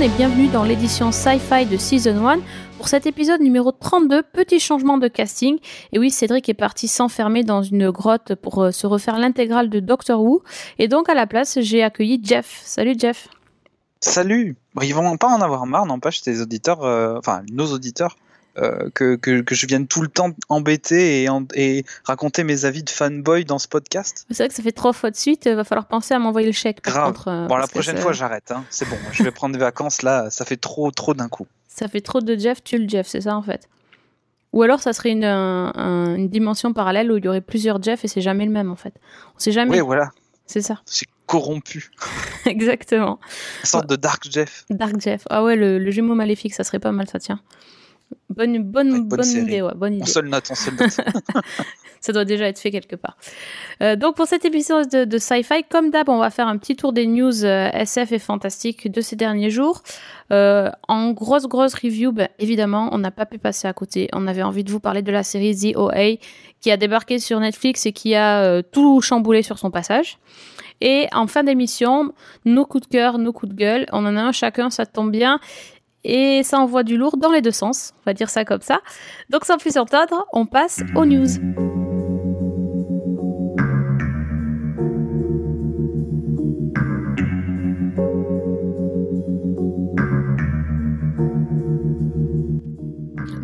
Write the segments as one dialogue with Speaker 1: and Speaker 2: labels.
Speaker 1: Et bienvenue dans l'édition Sci-Fi de Season 1 pour cet épisode numéro 32, petit changement de casting. Et oui, Cédric est parti s'enfermer dans une grotte pour euh, se refaire l'intégrale de Doctor Who. Et donc à la place, j'ai accueilli Jeff. Salut Jeff.
Speaker 2: Salut Ils vont pas en avoir marre, n'empêche, tes auditeurs, euh, enfin nos auditeurs, que, que, que, je vienne tout le temps embêter et, raconter mes avis de fanboy dans ce podcast.
Speaker 1: C'est vrai que ça fait trois fois de suite, il va falloir penser à m'envoyer le chèque.
Speaker 2: Par Contre, euh, bon, la prochaine fois, j'arrête. Hein. C'est bon, je vais prendre des vacances là, ça fait trop, trop d'un coup.
Speaker 1: Ça fait trop de Jeff, tu le Jeff, c'est ça en fait. Ou alors ça serait une, un, une, dimension parallèle où il y aurait plusieurs Jeff et c'est jamais le même en fait. On sait jamais.
Speaker 2: Oui, voilà.
Speaker 1: C'est ça.
Speaker 2: C'est corrompu.
Speaker 1: Exactement.
Speaker 2: Une sorte de Dark Jeff.
Speaker 1: Dark Jeff. Ah ouais, le, le jumeau maléfique, ça serait pas mal, ça tient. Bonne, bonne, bonne, bonne idée, ouais, bonne idée.
Speaker 2: On note, on seule note.
Speaker 1: ça doit déjà être fait quelque part. Euh, donc pour cet épisode de, de Sci-Fi, comme d'hab, on va faire un petit tour des news euh, SF et fantastiques de ces derniers jours. Euh, en grosse, grosse review, ben, évidemment, on n'a pas pu passer à côté. On avait envie de vous parler de la série The OA qui a débarqué sur Netflix et qui a tout chamboulé sur son passage. Et en fin d'émission, nos coups de cœur, nos coups de gueule, on en a un chacun, ça tombe bien et ça envoie du lourd dans les deux sens, on va dire ça comme ça. Donc sans plus entendre, on passe aux news.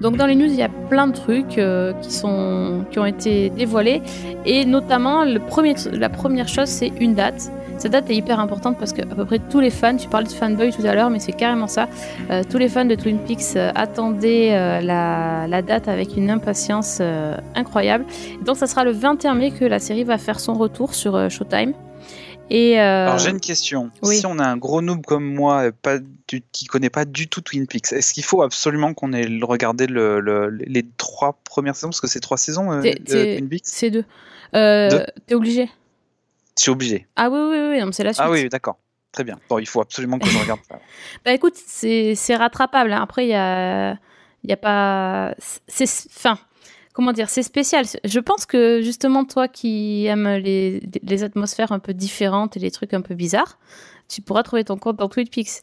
Speaker 1: Donc dans les news, il y a plein de trucs euh, qui, ont été dévoilés et notamment la première chose, c'est une date. Cette date est hyper importante parce que à peu près tous les fans, tu parlais de fanboy tout à l'heure, mais c'est carrément ça. Euh, tous les fans de Twin Peaks euh, attendaient euh, la, la, date avec une impatience euh, incroyable. Donc ça sera le 21 mai que la série va faire son retour sur euh, Showtime. Et
Speaker 2: Alors j'ai une question. Oui. Si on a un gros noob comme moi, pas du, qui connaît pas du tout Twin Peaks, est-ce qu'il faut absolument qu'on ait regardé le, le, les trois premières saisons? Parce que c'est trois saisons de Twin Peaks
Speaker 1: C'est deux. deux. T'es obligé.
Speaker 2: Je suis obligé.
Speaker 1: Ah oui, oui, oui, c'est la suite.
Speaker 2: Ah oui, d'accord. Très bien. Bon, il faut absolument que je regarde ça.
Speaker 1: bah écoute, c'est rattrapable. Hein. Après, il y a, y a pas. C'est. Enfin, comment dire C'est spécial. Je pense que justement, toi qui aimes les, les atmosphères un peu différentes et les trucs un peu bizarres, tu pourras trouver ton compte dans Twin Peaks.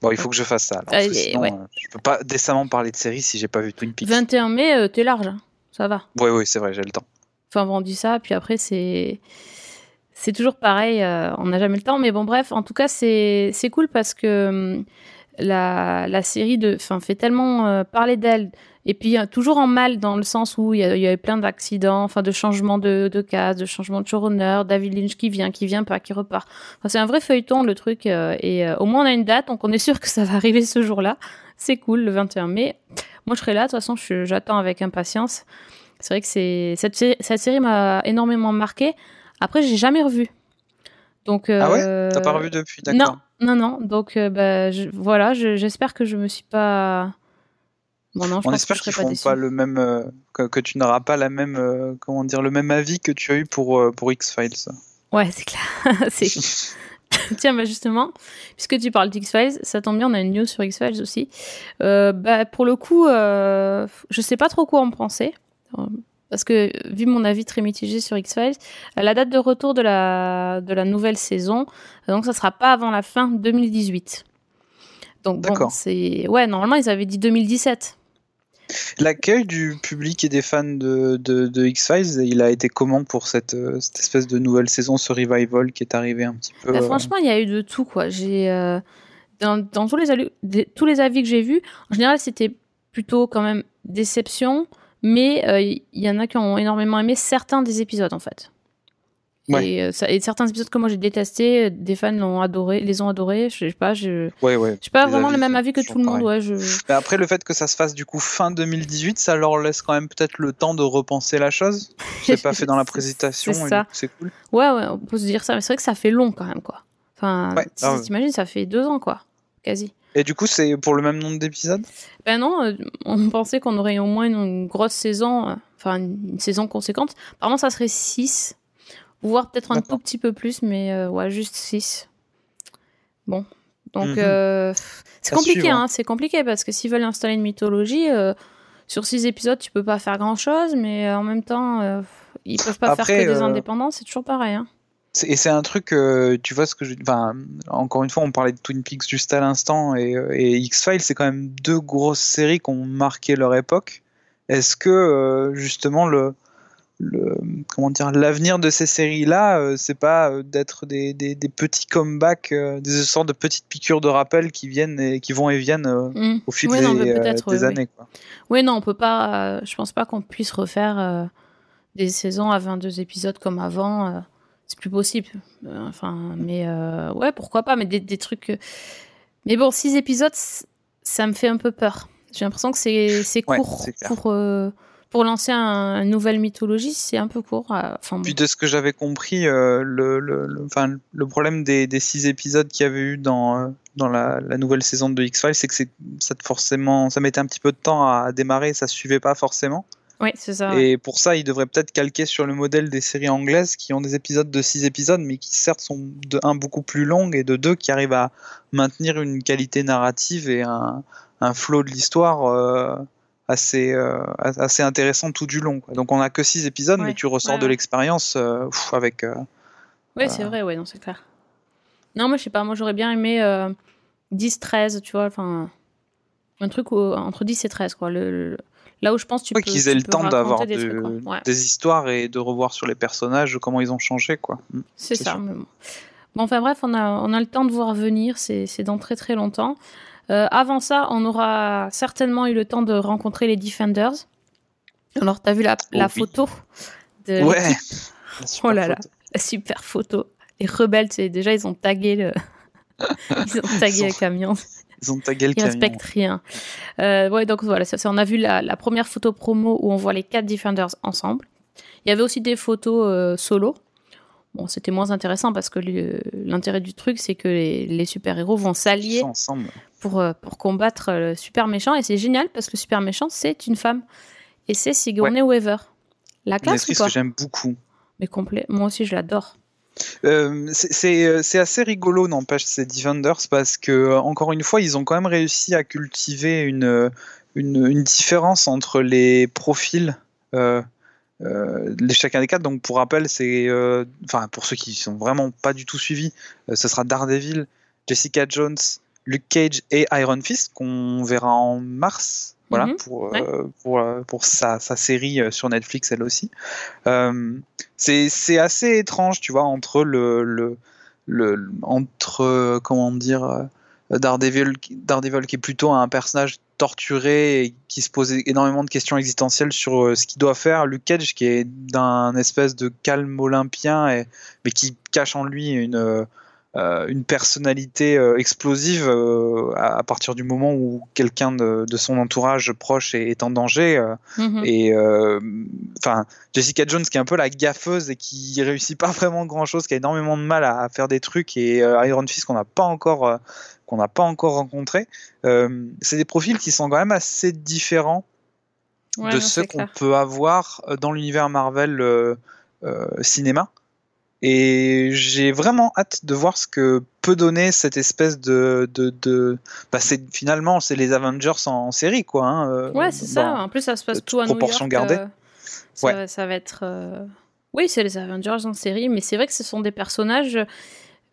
Speaker 2: Bon, il faut que je fasse ça. Alors, euh, sinon, ouais. je peux pas décemment parler de série si j'ai pas vu Twin Peaks.
Speaker 1: 21 mai, euh, t'es large. Hein. Ça va.
Speaker 2: Oui, oui, c'est vrai, j'ai le temps.
Speaker 1: Enfin, vendu ça, puis après, c'est c'est toujours pareil, euh, on n'a jamais le temps. Mais bon, bref, en tout cas, c'est cool parce que hum, la, la série de, fait tellement euh, parler d'elle. Et puis, euh, toujours en mal dans le sens où il y, a, y avait plein d'accidents, enfin, de changements de, de case, de changements de showrunner, David Lynch qui vient, qui vient pas, qui repart. Enfin, c'est un vrai feuilleton, le truc. et au moins, on a une date, donc on est sûr que ça va arriver ce jour-là. C'est cool, le 21 mai. Moi, je serai là. De toute façon, j'attends avec impatience. C'est vrai que cette, cette série m'a énormément marqué. Après, j'ai jamais revu. Donc, euh,
Speaker 2: ah ouais T'as pas revu depuis D'accord.
Speaker 1: Non, non, non. Donc, euh, bah, je, voilà, j'espère que je me suis pas.
Speaker 2: Bon, non, je On espère qu'ils feront pas, pas, le même. Euh, que, que, tu n'auras pas la même. Euh, comment dire Le même avis que tu as eu pour, pour X-Files.
Speaker 1: Ouais, c'est clair. c'est. Tiens, bah justement, puisque tu parles d'X-Files, ça tombe bien, on a une news sur X-Files aussi. bah, pour le coup, je sais pas trop quoi en penser parce que vu mon avis très mitigé sur X-Files, la date de retour de la, de la nouvelle saison, donc ça sera pas avant la fin 2018. Donc bon, c'est ouais, normalement ils avaient dit 2017.
Speaker 2: L'accueil du public et des fans de, de, de X-Files, il a été comment pour cette, cette, espèce de nouvelle saison, ce revival qui est arrivé un petit peu
Speaker 1: bah, Franchement, il y a eu de tout quoi. J'ai euh, dans, dans, tous les tous les avis que j'ai vus, en général, c'était plutôt quand même déception mais il euh, y en a qui ont énormément aimé certains des épisodes en fait.
Speaker 2: Ouais.
Speaker 1: Et, euh, ça, et, certains épisodes que moi j'ai détestés, des fans l'ont adoré, les ont adorés. Je sais pas, je.
Speaker 2: Ouais, ouais.
Speaker 1: J'ai pas vraiment le même avis que tout le monde. Ouais, je...
Speaker 2: Mais après, le fait que ça se fasse du coup fin 2018, ça leur laisse quand même peut-être le temps de repenser la chose. C'est pas fait dans la présentation.
Speaker 1: C'est ça.
Speaker 2: C'est cool.
Speaker 1: Ouais, ouais, on peut se dire ça, mais c'est vrai que ça fait long quand même, quoi. Enfin,
Speaker 2: ouais.
Speaker 1: si ah, t'imagines, ça fait deux ans, quoi, quasi.
Speaker 2: Et du coup, c'est pour le même nombre d'épisodes?
Speaker 1: Ben non, euh, on pensait qu'on aurait au moins une, une grosse saison, euh, enfin une saison conséquente. Apparemment, ça serait 6, voire peut-être un tout petit peu plus, mais euh, ouais, juste 6. Bon, donc
Speaker 2: Mhm.
Speaker 1: euh, c'est compliqué,
Speaker 2: suivre.
Speaker 1: hein, c'est compliqué parce que s'ils veulent installer une mythologie, euh, sur 6 épisodes, tu peux pas faire grand-chose, mais euh, en même temps, ils peuvent pas
Speaker 2: Après,
Speaker 1: faire que des indépendants, c'est toujours pareil. Hein.
Speaker 2: Et c'est un truc, tu vois ce que je. Enfin, encore une fois, on parlait de Twin Peaks juste à l'instant et, et X-Files, c'est quand même deux grosses séries qui ont marqué leur époque. Est-ce que justement le, le comment dire l'avenir de ces séries là euh, c'est pas euh, d'être des, des, petits comebacks euh, des sortes de petites piqûres de rappel qui viennent et qui vont et viennent mm. au fil des, années
Speaker 1: oui non on peut pas je pense pas qu'on puisse refaire des saisons à 22 épisodes comme avant c'est plus possible enfin mais ouais pourquoi pas mais des, des trucs mais bon 6 épisodes ça me fait un peu peur j'ai l'impression que c'est court pour pour lancer un, une nouvelle mythologie, c'est un peu court. Euh, enfin,
Speaker 2: Puis de ce que j'avais compris, euh, le, le, enfin, le, problème des, des, six épisodes qu'il y avait eu dans, euh, dans la, la, nouvelle saison de X-Files, c'est que ça, forcément, ça mettait un petit peu de temps à démarrer, ça suivait pas forcément.
Speaker 1: Oui, c'est ça.
Speaker 2: Et pour ça, ils devraient peut-être calquer sur le modèle des séries anglaises qui ont des épisodes de 6 épisodes, mais qui certes sont de un beaucoup plus longues et de deux qui arrivent à maintenir une qualité narrative et un, un flow de l'histoire assez, euh, assez intéressant tout du long. Donc on a que 6 épisodes, mais tu ressors de l'expérience euh, avec. Euh,
Speaker 1: oui, c'est vrai, ouais, non, c'est clair. Non, moi je sais pas, moi j'aurais bien aimé 10-13, tu vois, enfin. Un truc entre 10 et 13, quoi. Le, là où je pense tu
Speaker 2: peux qu'ils aient le temps d'avoir des, histoires et de revoir sur les personnages comment ils ont changé quoi
Speaker 1: mm, c'est ça bon. enfin bref on a, on a le temps de voir venir c'est dans très très longtemps euh, avant ça, on aura certainement eu le temps de rencontrer les Defenders. Alors, t'as vu la, la photo de
Speaker 2: Ouais.
Speaker 1: Oh là là, la super photo. Les rebelles, déjà ils ont tagué le, ils ont tagué le camion.
Speaker 2: Ils ont tagué le
Speaker 1: camion. Ils respectent rien. Euh, ouais, donc voilà, ça, on a vu la, la, première photo promo où on voit les quatre Defenders ensemble. Il y avait aussi des photos euh, solo. Bon, c'était moins intéressant parce que l'intérêt du truc, c'est que les, super-héros vont s'allier pour, euh, pour combattre le super méchant. Et c'est génial parce que le super méchant, c'est une femme. Et c'est Sigourney Weaver. La classe
Speaker 2: Une que j'aime beaucoup.
Speaker 1: Mais complet. Moi aussi, je l'adore.
Speaker 2: Euh, euh, c'est assez rigolo, n'empêche, ces Defenders, parce que, encore une fois, ils ont quand même réussi à cultiver une, différence entre les profils euh, les chacun des quatre. Donc pour rappel, c'est, euh, enfin pour ceux qui sont vraiment pas du tout suivis, euh, ce sera Daredevil, Jessica Jones, Luke Cage et Iron Fist qu'on verra en mars. Voilà, mhm. pour, pour, pour sa, sa, série sur Netflix, elle aussi. c'est assez étrange, tu vois, entre le, le, le entre, comment dire, Daredevil, Daredevil qui est plutôt un personnage torturé et qui se pose énormément de questions existentielles sur euh, ce qu'il doit faire. Luke Cage qui est d'un espèce de calme olympien et, mais qui cache en lui une, euh, une personnalité euh, explosive à, partir du moment où quelqu'un de, son entourage proche est, en danger. Mm-hmm. Et enfin, Jessica Jones qui est un peu la gaffeuse et qui réussit pas vraiment grand chose, qui a énormément de mal à, à faire des trucs et Iron Fist qu'on n'a pas encore qu'on n'a pas encore rencontré. Euh, c'est des profils qui sont quand même assez différents de ceux qu'on peut avoir euh, dans l'univers Marvel euh, cinéma. Et j'ai vraiment hâte de voir ce que peut donner cette espèce de. de, Bah finalement, c'est les Avengers en, série, quoi. Hein,
Speaker 1: ouais, c'est ça. En plus, ça se passe tout à proportion New York. Gardée. Ça, ouais. ça, va être. Oui, c'est les Avengers en série, mais c'est vrai que ce sont des personnages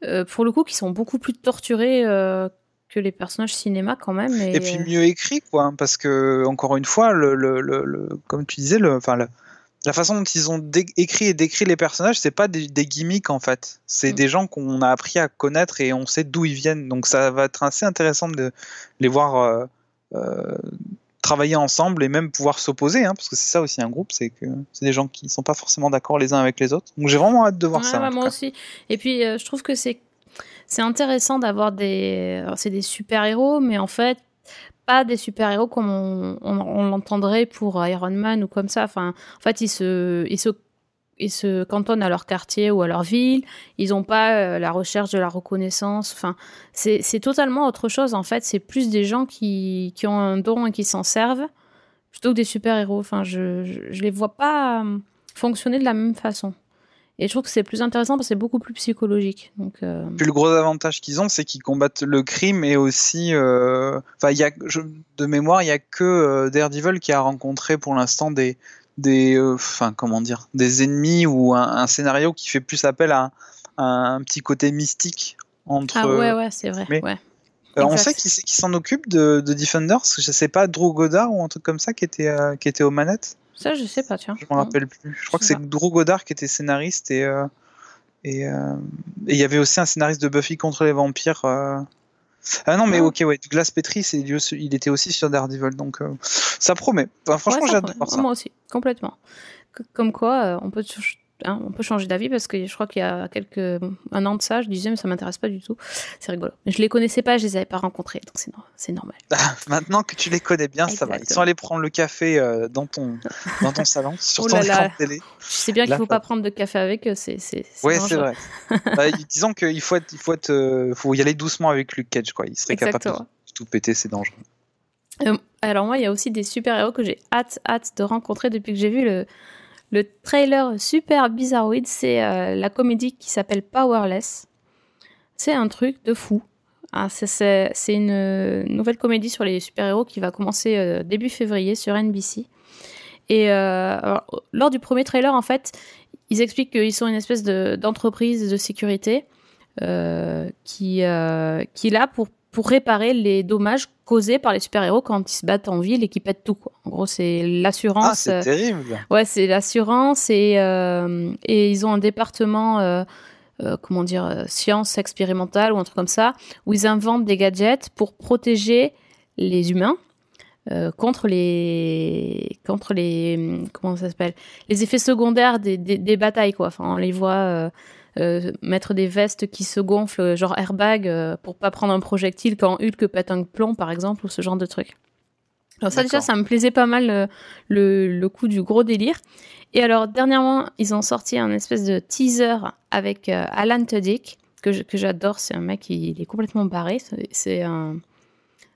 Speaker 1: euh, pour le coup, qui sont beaucoup plus torturés euh, que les personnages cinéma quand même.
Speaker 2: Et, puis mieux écrits, quoi, hein, parce que, encore une fois, le, le, le, comme tu disais, le, enfin, la façon dont ils ont écrit et décrit les personnages, c'est pas des, gimmicks en fait. C'est mm. des gens qu'on a appris à connaître et on sait d'où ils viennent. Donc ça va être assez intéressant de les voir euh, travailler ensemble et même pouvoir s'opposer, hein, parce que c'est ça aussi un groupe, c'est que c'est des gens qui sont pas forcément d'accord les uns avec les autres. Donc j'ai vraiment hâte de voir ça.
Speaker 1: moi aussi. Et puis euh, je trouve que c'est c'est intéressant d'avoir des c'est des super héros, mais en fait pas des super héros comme on, l'entendrait pour Iron Man ou comme ça. Enfin, en fait, ils se ils se ils se cantonnent à leur quartier ou à leur ville. Ils n'ont pas euh, la recherche de la reconnaissance. Enfin, c'est totalement autre chose. En fait, c'est plus des gens qui, qui, ont un don et qui s'en servent plutôt que des super-héros. Enfin, je, je, les vois pas euh, fonctionner de la même façon. Et je trouve que c'est plus intéressant parce que c'est beaucoup plus psychologique. Donc, euh,
Speaker 2: Puis le gros avantage qu'ils ont, c'est qu'ils combattent le crime et aussi, enfin, il y a, de mémoire, il y a que Daredevil qui a rencontré pour l'instant des, des, euh, enfin comment dire, des ennemis ou un, scénario qui fait plus appel à, un, petit côté mystique entre.
Speaker 1: Ah ouais, ouais, c'est vrai. Ouais.
Speaker 2: on sait qui, qui s'en occupe de, de, Defenders. Je sais pas, Drew Goddard ou un truc comme ça qui était, qui était aux manettes.
Speaker 1: Ça, je sais pas, tiens.
Speaker 2: Je me rappelle plus. Je crois que c'est Drew Goddard qui était scénariste et et il y avait aussi un scénariste de Buffy contre les vampires. Ah non, mais ah. ok, ouais, Glass Petri, il était aussi sur Daredevil, donc ça promet. franchement, j'adore ça.
Speaker 1: Moi aussi, complètement. Comme quoi, on peut Hein, on peut changer d'avis parce que je crois qu'il y a quelques un an de ça, je disais mais ça m'intéresse pas du tout. C'est rigolo. Je les connaissais pas, je les avais pas rencontrés, donc c'est normal.
Speaker 2: Maintenant que tu les connais bien, ça va. Ils sont allés prendre le café euh, dans ton dans ton salon sur oh ton écran de télé.
Speaker 1: Je sais bien qu'il faut pas prendre de café avec eux, c'est c'est.
Speaker 2: Ouais, c'est vrai. bah, disons qu'il faut être, il faut être, euh, faut y aller doucement avec Luke Cage quoi. Il serait capable de tout péter, c'est dangereux.
Speaker 1: Euh, alors moi, il y a aussi des super héros que j'ai hâte hâte de rencontrer depuis que j'ai vu le le trailer super bizarroïde, c'est euh, la comédie qui s'appelle Powerless. C'est un truc de fou. Ah, c'est une nouvelle comédie sur les super-héros qui va commencer euh, début février sur NBC. Et euh, lors du premier trailer, en fait, ils expliquent qu'ils sont une espèce d'entreprise de, sécurité qui, qui est là pour pour réparer les dommages causés par les super-héros quand ils se battent en ville et qu'ils pètent tout. Quoi. En gros, c'est l'assurance. Ah,
Speaker 2: c'est euh, terrible.
Speaker 1: Ouais, c'est l'assurance et, euh, et ils ont un département, euh, comment dire, science expérimentale ou un truc comme ça, où ils inventent des gadgets pour protéger les humains. contre les contre les comment ça s'appelle les effets secondaires des, des, des, batailles quoi enfin on les voit euh, mettre des vestes qui se gonflent, genre airbag, euh, pour pas prendre un projectile quand Hulk pète un plomb, par exemple, ou ce genre de truc. Alors ça déjà, ça me plaisait pas mal euh, le, le, coup du gros délire. Et alors dernièrement, ils ont sorti un espèce de teaser avec Alan Tudyk que j'adore. C'est un mec, il, est complètement barré. C'est un,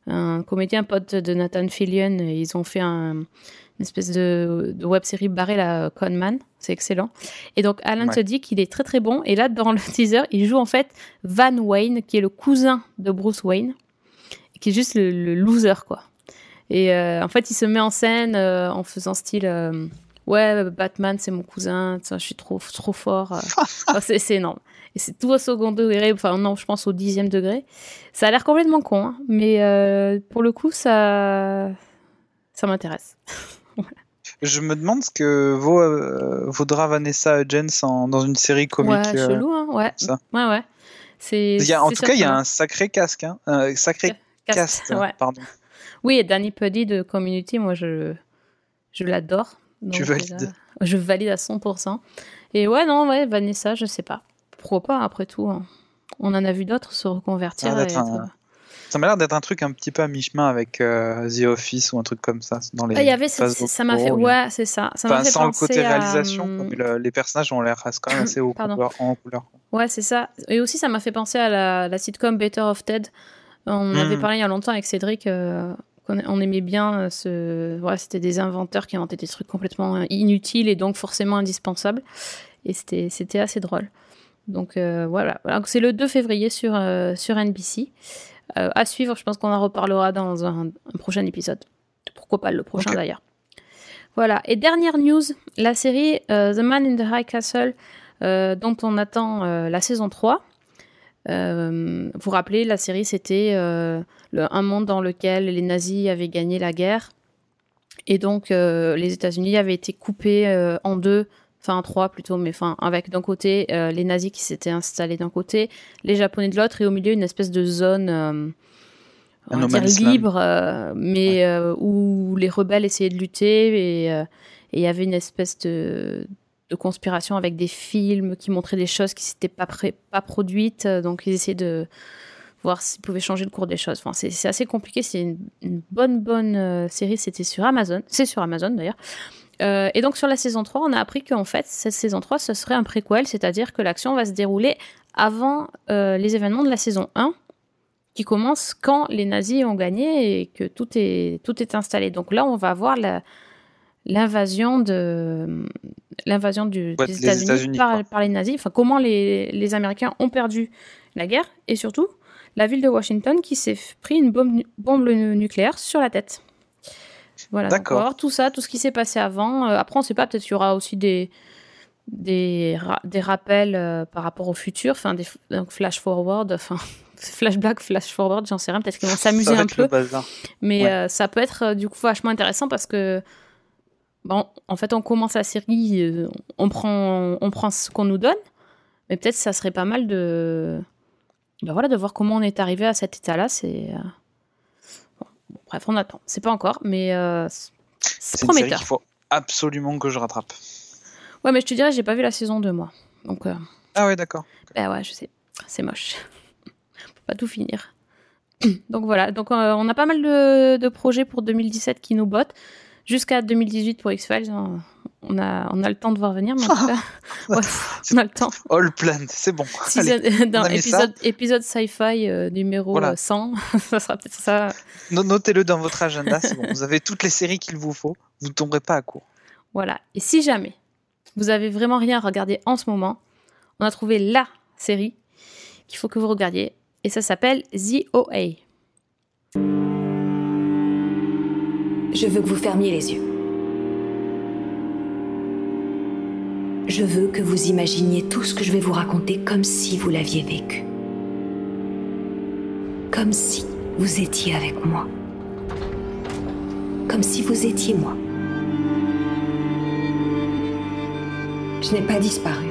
Speaker 1: un, comédien pote de Nathan Fillion. Ils ont fait un, une espèce de, web série barrée, la Conman. C'est excellent. Et donc, Alan se dit qu'il est très très bon. Et là, dans le teaser, il joue en fait Van Wayne, qui est le cousin de Bruce Wayne, qui est juste le, loser, quoi. Et euh, en fait, il se met en scène euh, en faisant style euh, Ouais, Batman, c'est mon cousin, je suis trop, trop fort. c'est énorme. Et c'est tout au second degré, enfin, non, je pense au dixième degré. Ça a l'air complètement con, hein, mais pour le coup, ça, ça m'intéresse.
Speaker 2: Je me demande ce que vaut, euh, vaudra Vanessa Jens dans une série comique.
Speaker 1: Ouais, euh, chelou, hein, ouais. Ouais, ouais.
Speaker 2: C'est, en tout cas, il y a un sacré casque, hein, un sacré casque, pardon.
Speaker 1: Oui, et Danny Puddy de Community, moi, je, je l'adore.
Speaker 2: Tu valides
Speaker 1: Je valide à 100%. Et ouais, non, ouais, Vanessa, je sais pas. Pourquoi pas, après tout hein. On en a vu d'autres se reconvertir. Ah,
Speaker 2: ça m'a l'air d'être un truc un petit peu à mi-chemin avec euh, The Office ou un truc comme ça. Dans les
Speaker 1: ah, il y avait ça, m'a fait. Ouais, c'est ça. ça
Speaker 2: enfin, sans le côté réalisation, les personnages ont l'air quand même assez haut couleur, en couleur.
Speaker 1: Ouais, c'est ça. Et aussi, ça m'a fait penser à la, sitcom Better of Ted. On avait hmm. parlé il y a longtemps avec Cédric. Euh, on aimait bien euh, ce. Voilà, c'était des inventeurs qui inventaient des trucs complètement inutiles et donc forcément indispensables. Et c'était assez drôle. Donc voilà. c'est le 2 février sur, sur NBC. Euh, à suivre, je pense qu'on en reparlera dans un, prochain épisode. Pourquoi pas le prochain d'ailleurs. Voilà. Et dernière news, la série euh, The Man in the High Castle, euh, dont on attend la saison 3. vous vous rappelez, la série, c'était un monde dans lequel les nazis avaient gagné la guerre. Et donc, les États-Unis avaient été coupés en deux enfin trois plutôt, mais enfin avec d'un côté euh, les nazis qui s'étaient installés d'un côté, les japonais de l'autre, et au milieu une espèce de zone euh, on dire libre, euh, mais où les rebelles essayaient de lutter et il y avait une espèce de, de, conspiration avec des films qui montraient des choses qui s'étaient pas pas produites, donc ils essayaient de voir s'ils pouvaient changer le cours des choses. Enfin, c'est assez compliqué. C'est une, une, bonne bonne série. C'était sur Amazon. C'est sur Amazon d'ailleurs. Euh, et donc sur la saison 3, on a appris qu'en fait, cette saison 3, ce serait un préquel, c'est-à-dire que l'action va se dérouler avant euh, les événements de la saison 1, qui commence quand les nazis ont gagné et que tout est, tout est installé. Donc là, on va voir l'invasion de l'invasion des États-Unis par, les nazis, enfin comment les, les, Américains ont perdu la guerre et surtout la ville de Washington qui s'est pris une bombe, bombe nucléaire sur la tête. Voilà, d'accord. Tout ça, tout ce qui s'est passé avant. Euh, après, on ne sait pas, peut-être qu'il y aura aussi des, des, des rappels euh, par rapport au futur, enfin des donc flash forward, enfin flashback, flash forward, j'en sais rien, peut-être qu'ils vont s'amuser un peu. Mais euh, ça peut être du coup vachement intéressant parce que bon, en fait, on commence la série, on prend, on prend ce qu'on nous donne, mais peut-être ça serait pas mal de, ben voilà, de voir comment on est arrivé à cet état-là. C'est bref, on attend. C'est pas encore, mais c'est prometteur.
Speaker 2: Il faut absolument que je rattrape.
Speaker 1: Ouais, mais je te dirais, j'ai pas vu la saison 2, moi. Donc, euh,
Speaker 2: Ah ouais, d'accord.
Speaker 1: Bah ouais, je sais. C'est moche. Faut pas tout finir. Donc voilà, donc euh, on a pas mal de, projets pour 2017 qui nous bottent. Jusqu'à 2018 pour X-Files, hein. On a, on a le temps de voir venir, mais en tout cas, on a le temps.
Speaker 2: All plan, c'est bon.
Speaker 1: dans épisode, épisode sci-fi euh, numéro 100, ça sera peut-être ça.
Speaker 2: Notez-le dans votre agenda, c'est bon. Vous avez toutes les séries qu'il vous faut, vous ne tomberez pas à court.
Speaker 1: Voilà, et si jamais vous avez vraiment rien à regarder en ce moment, on a trouvé la série qu'il faut que vous regardiez. Et ça s'appelle The OA.
Speaker 3: Je veux que vous fermiez les yeux. Je veux que vous imaginiez tout ce que je vais vous raconter comme si vous l'aviez vécu. Comme si vous étiez avec moi. Comme si vous étiez moi. Je n'ai pas disparu.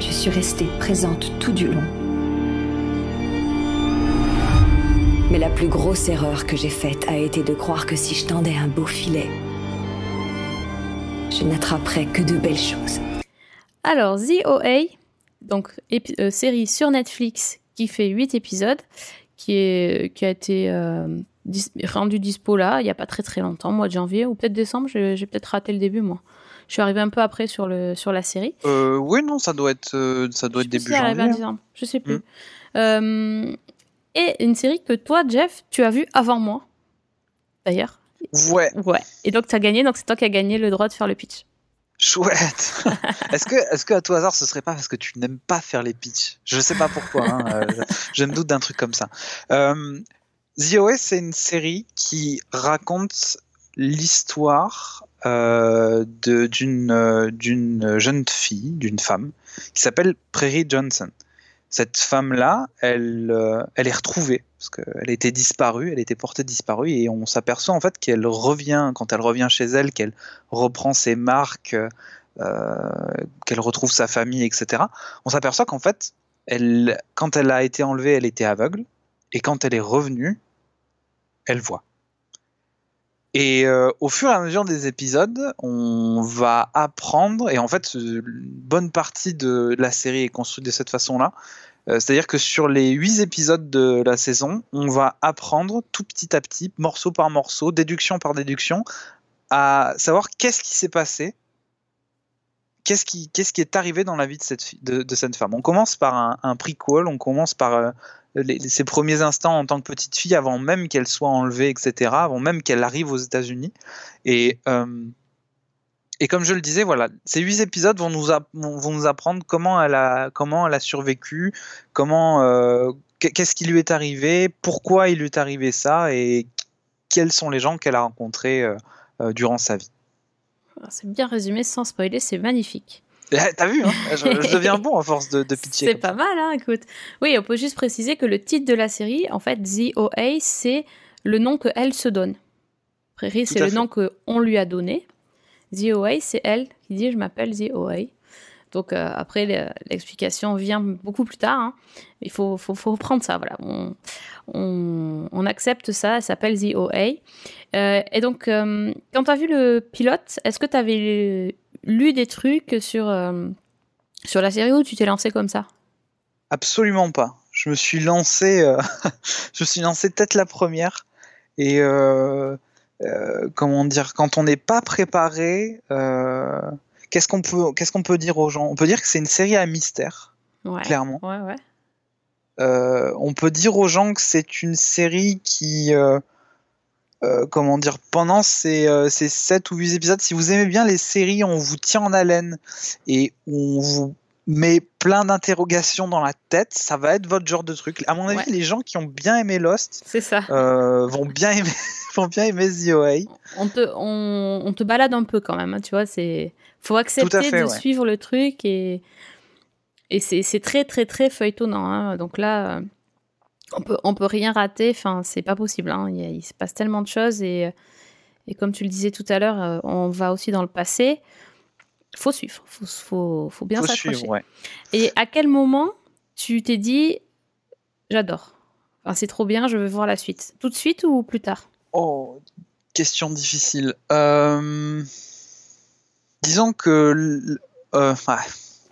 Speaker 3: Je suis restée présente tout du long. Mais la plus grosse erreur que j'ai faite a été de croire que si je tendais un beau filet, je n'attraperais que de belles choses.
Speaker 1: Alors, The OA, donc euh, série sur Netflix qui fait 8 épisodes, qui, est, qui a été euh, rendu dispo là, il n'y a pas très très longtemps, mois de janvier ou peut-être décembre, j'ai peut-être raté le début moi. Je suis arrivée un peu après sur, le, sur la série.
Speaker 2: Euh, oui, non, ça doit être, euh, ça doit être début janvier.
Speaker 1: Hein. Je sais plus. Hmm. Euh, et une série que toi, Jeff, tu as vue avant moi, d'ailleurs.
Speaker 2: Ouais.
Speaker 1: Ouais. Et donc tu as gagné, donc c'est toi qui as gagné le droit de faire le pitch.
Speaker 2: Chouette. est-ce que, est-ce que à tout hasard, ce serait pas parce que tu n'aimes pas faire les pitchs? Je sais pas pourquoi. Hein, je me doute d'un truc comme ça. The OS, c'est une série qui raconte l'histoire euh, d'une euh, d'une jeune fille, d'une femme, qui s'appelle Prairie Johnson. Cette femme-là, elle, euh, elle est retrouvée, parce qu'elle était disparue, elle était portée disparue, et on s'aperçoit en fait qu'elle revient, quand elle revient chez elle, qu'elle reprend ses marques, qu'elle retrouve sa famille, etc. On s'aperçoit qu'en fait, elle, quand elle a été enlevée, elle était aveugle, et quand elle est revenue, elle voit. Et euh, au fur et à mesure des épisodes, on va apprendre, et en fait, une bonne partie de la série est construite de cette façon-là. Euh, c'est-à-dire que sur les huit épisodes de la saison, on va apprendre tout petit à petit, morceau par morceau, déduction par déduction, à savoir qu'est-ce qui s'est passé, qu'est-ce qui, est arrivé dans la vie de cette, femme? On commence par un, un prequel, on commence par euh, ses premiers instants en tant que petite fille avant même qu'elle soit enlevée, etc., avant même qu'elle arrive aux États-Unis. Et, euh, et comme je le disais, voilà, ces huit épisodes vont nous, apprendre comment elle a, survécu, comment, euh, qu'est-ce qui lui est arrivé, pourquoi il lui est arrivé ça, et quels sont les gens qu'elle a rencontrés durant sa vie.
Speaker 1: Ah, c'est bien résumé sans spoiler, c'est magnifique.
Speaker 2: T'as vu, hein je, deviens bon à force de, de pitcher.
Speaker 1: C'est pas mal, hein, écoute. Oui, on peut juste préciser que le titre de la série, en fait, The OA, c'est le nom qu'elle se donne. Prairie, c'est le nom qu'on lui a donné. The OA, c'est elle qui dit je m'appelle The OA. Donc euh, après, l'explication vient beaucoup plus tard. Hein. Il faut, faut, faut, prendre ça. Voilà. On, accepte ça. Elle s'appelle The OA. Euh, et donc, euh, quand tu as vu le pilote, est-ce que tu avais lu des trucs sur, sur la série ou tu t'es lancé comme ça?
Speaker 2: Absolument pas. Je me suis lancé, je me suis lancé peut-être la première. Et comment dire, quand on n'est pas préparé, qu'est-ce qu'on peut, qu'est-ce qu'on peut dire aux gens? On peut dire que c'est une série à mystère, clairement.
Speaker 1: Ouais, ouais.
Speaker 2: on peut dire aux gens que c'est une série qui euh, comment dire, pendant ces, euh, ces 7 ou 8 épisodes, si vous aimez bien les séries, on vous tient en haleine et on vous mais plein d'interrogations dans la tête. Ça va être votre genre de truc. À mon avis, les gens qui ont bien aimé Lost
Speaker 1: ça.
Speaker 2: Euh, vont, bien aimer, vont bien aimer The OA.
Speaker 1: On te, on, te balade un peu quand même, hein, tu vois. C'est faut accepter de suivre le truc et, et c'est très, très, très feuilletonnant. Hein. Donc là, euh, on peut, on peut rien rater. Enfin, c'est pas possible. Hein. Il, il, se passe tellement de choses et, et comme tu le disais tout à l'heure, euh, on va aussi dans le passé faut suivre, faut, faut, faut bien s'accrocher. Et à quel moment tu t'es dit, j'adore, enfin, c'est trop bien, je veux voir la suite Tout de suite ou plus tard?
Speaker 2: Oh, question difficile. Euh, disons que. Euh, ça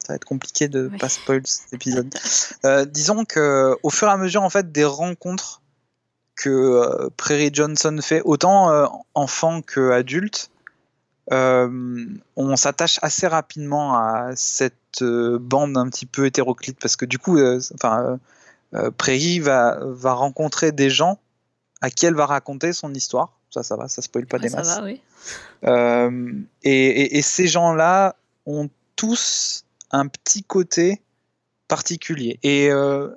Speaker 2: va être compliqué de pas spoil cet épisode. Euh, disons que au fur et à mesure en fait des rencontres que Prairie Johnson fait, autant enfant que adulte, euh, on s'attache assez rapidement à cette euh, bande un petit peu hétéroclite parce que du coup, euh, enfin, Prairie va, va rencontrer des gens à qui elle va raconter son histoire. Ça, ça va, ça spoil pas des masses. et, ces gens-là ont tous un petit côté particulier. Et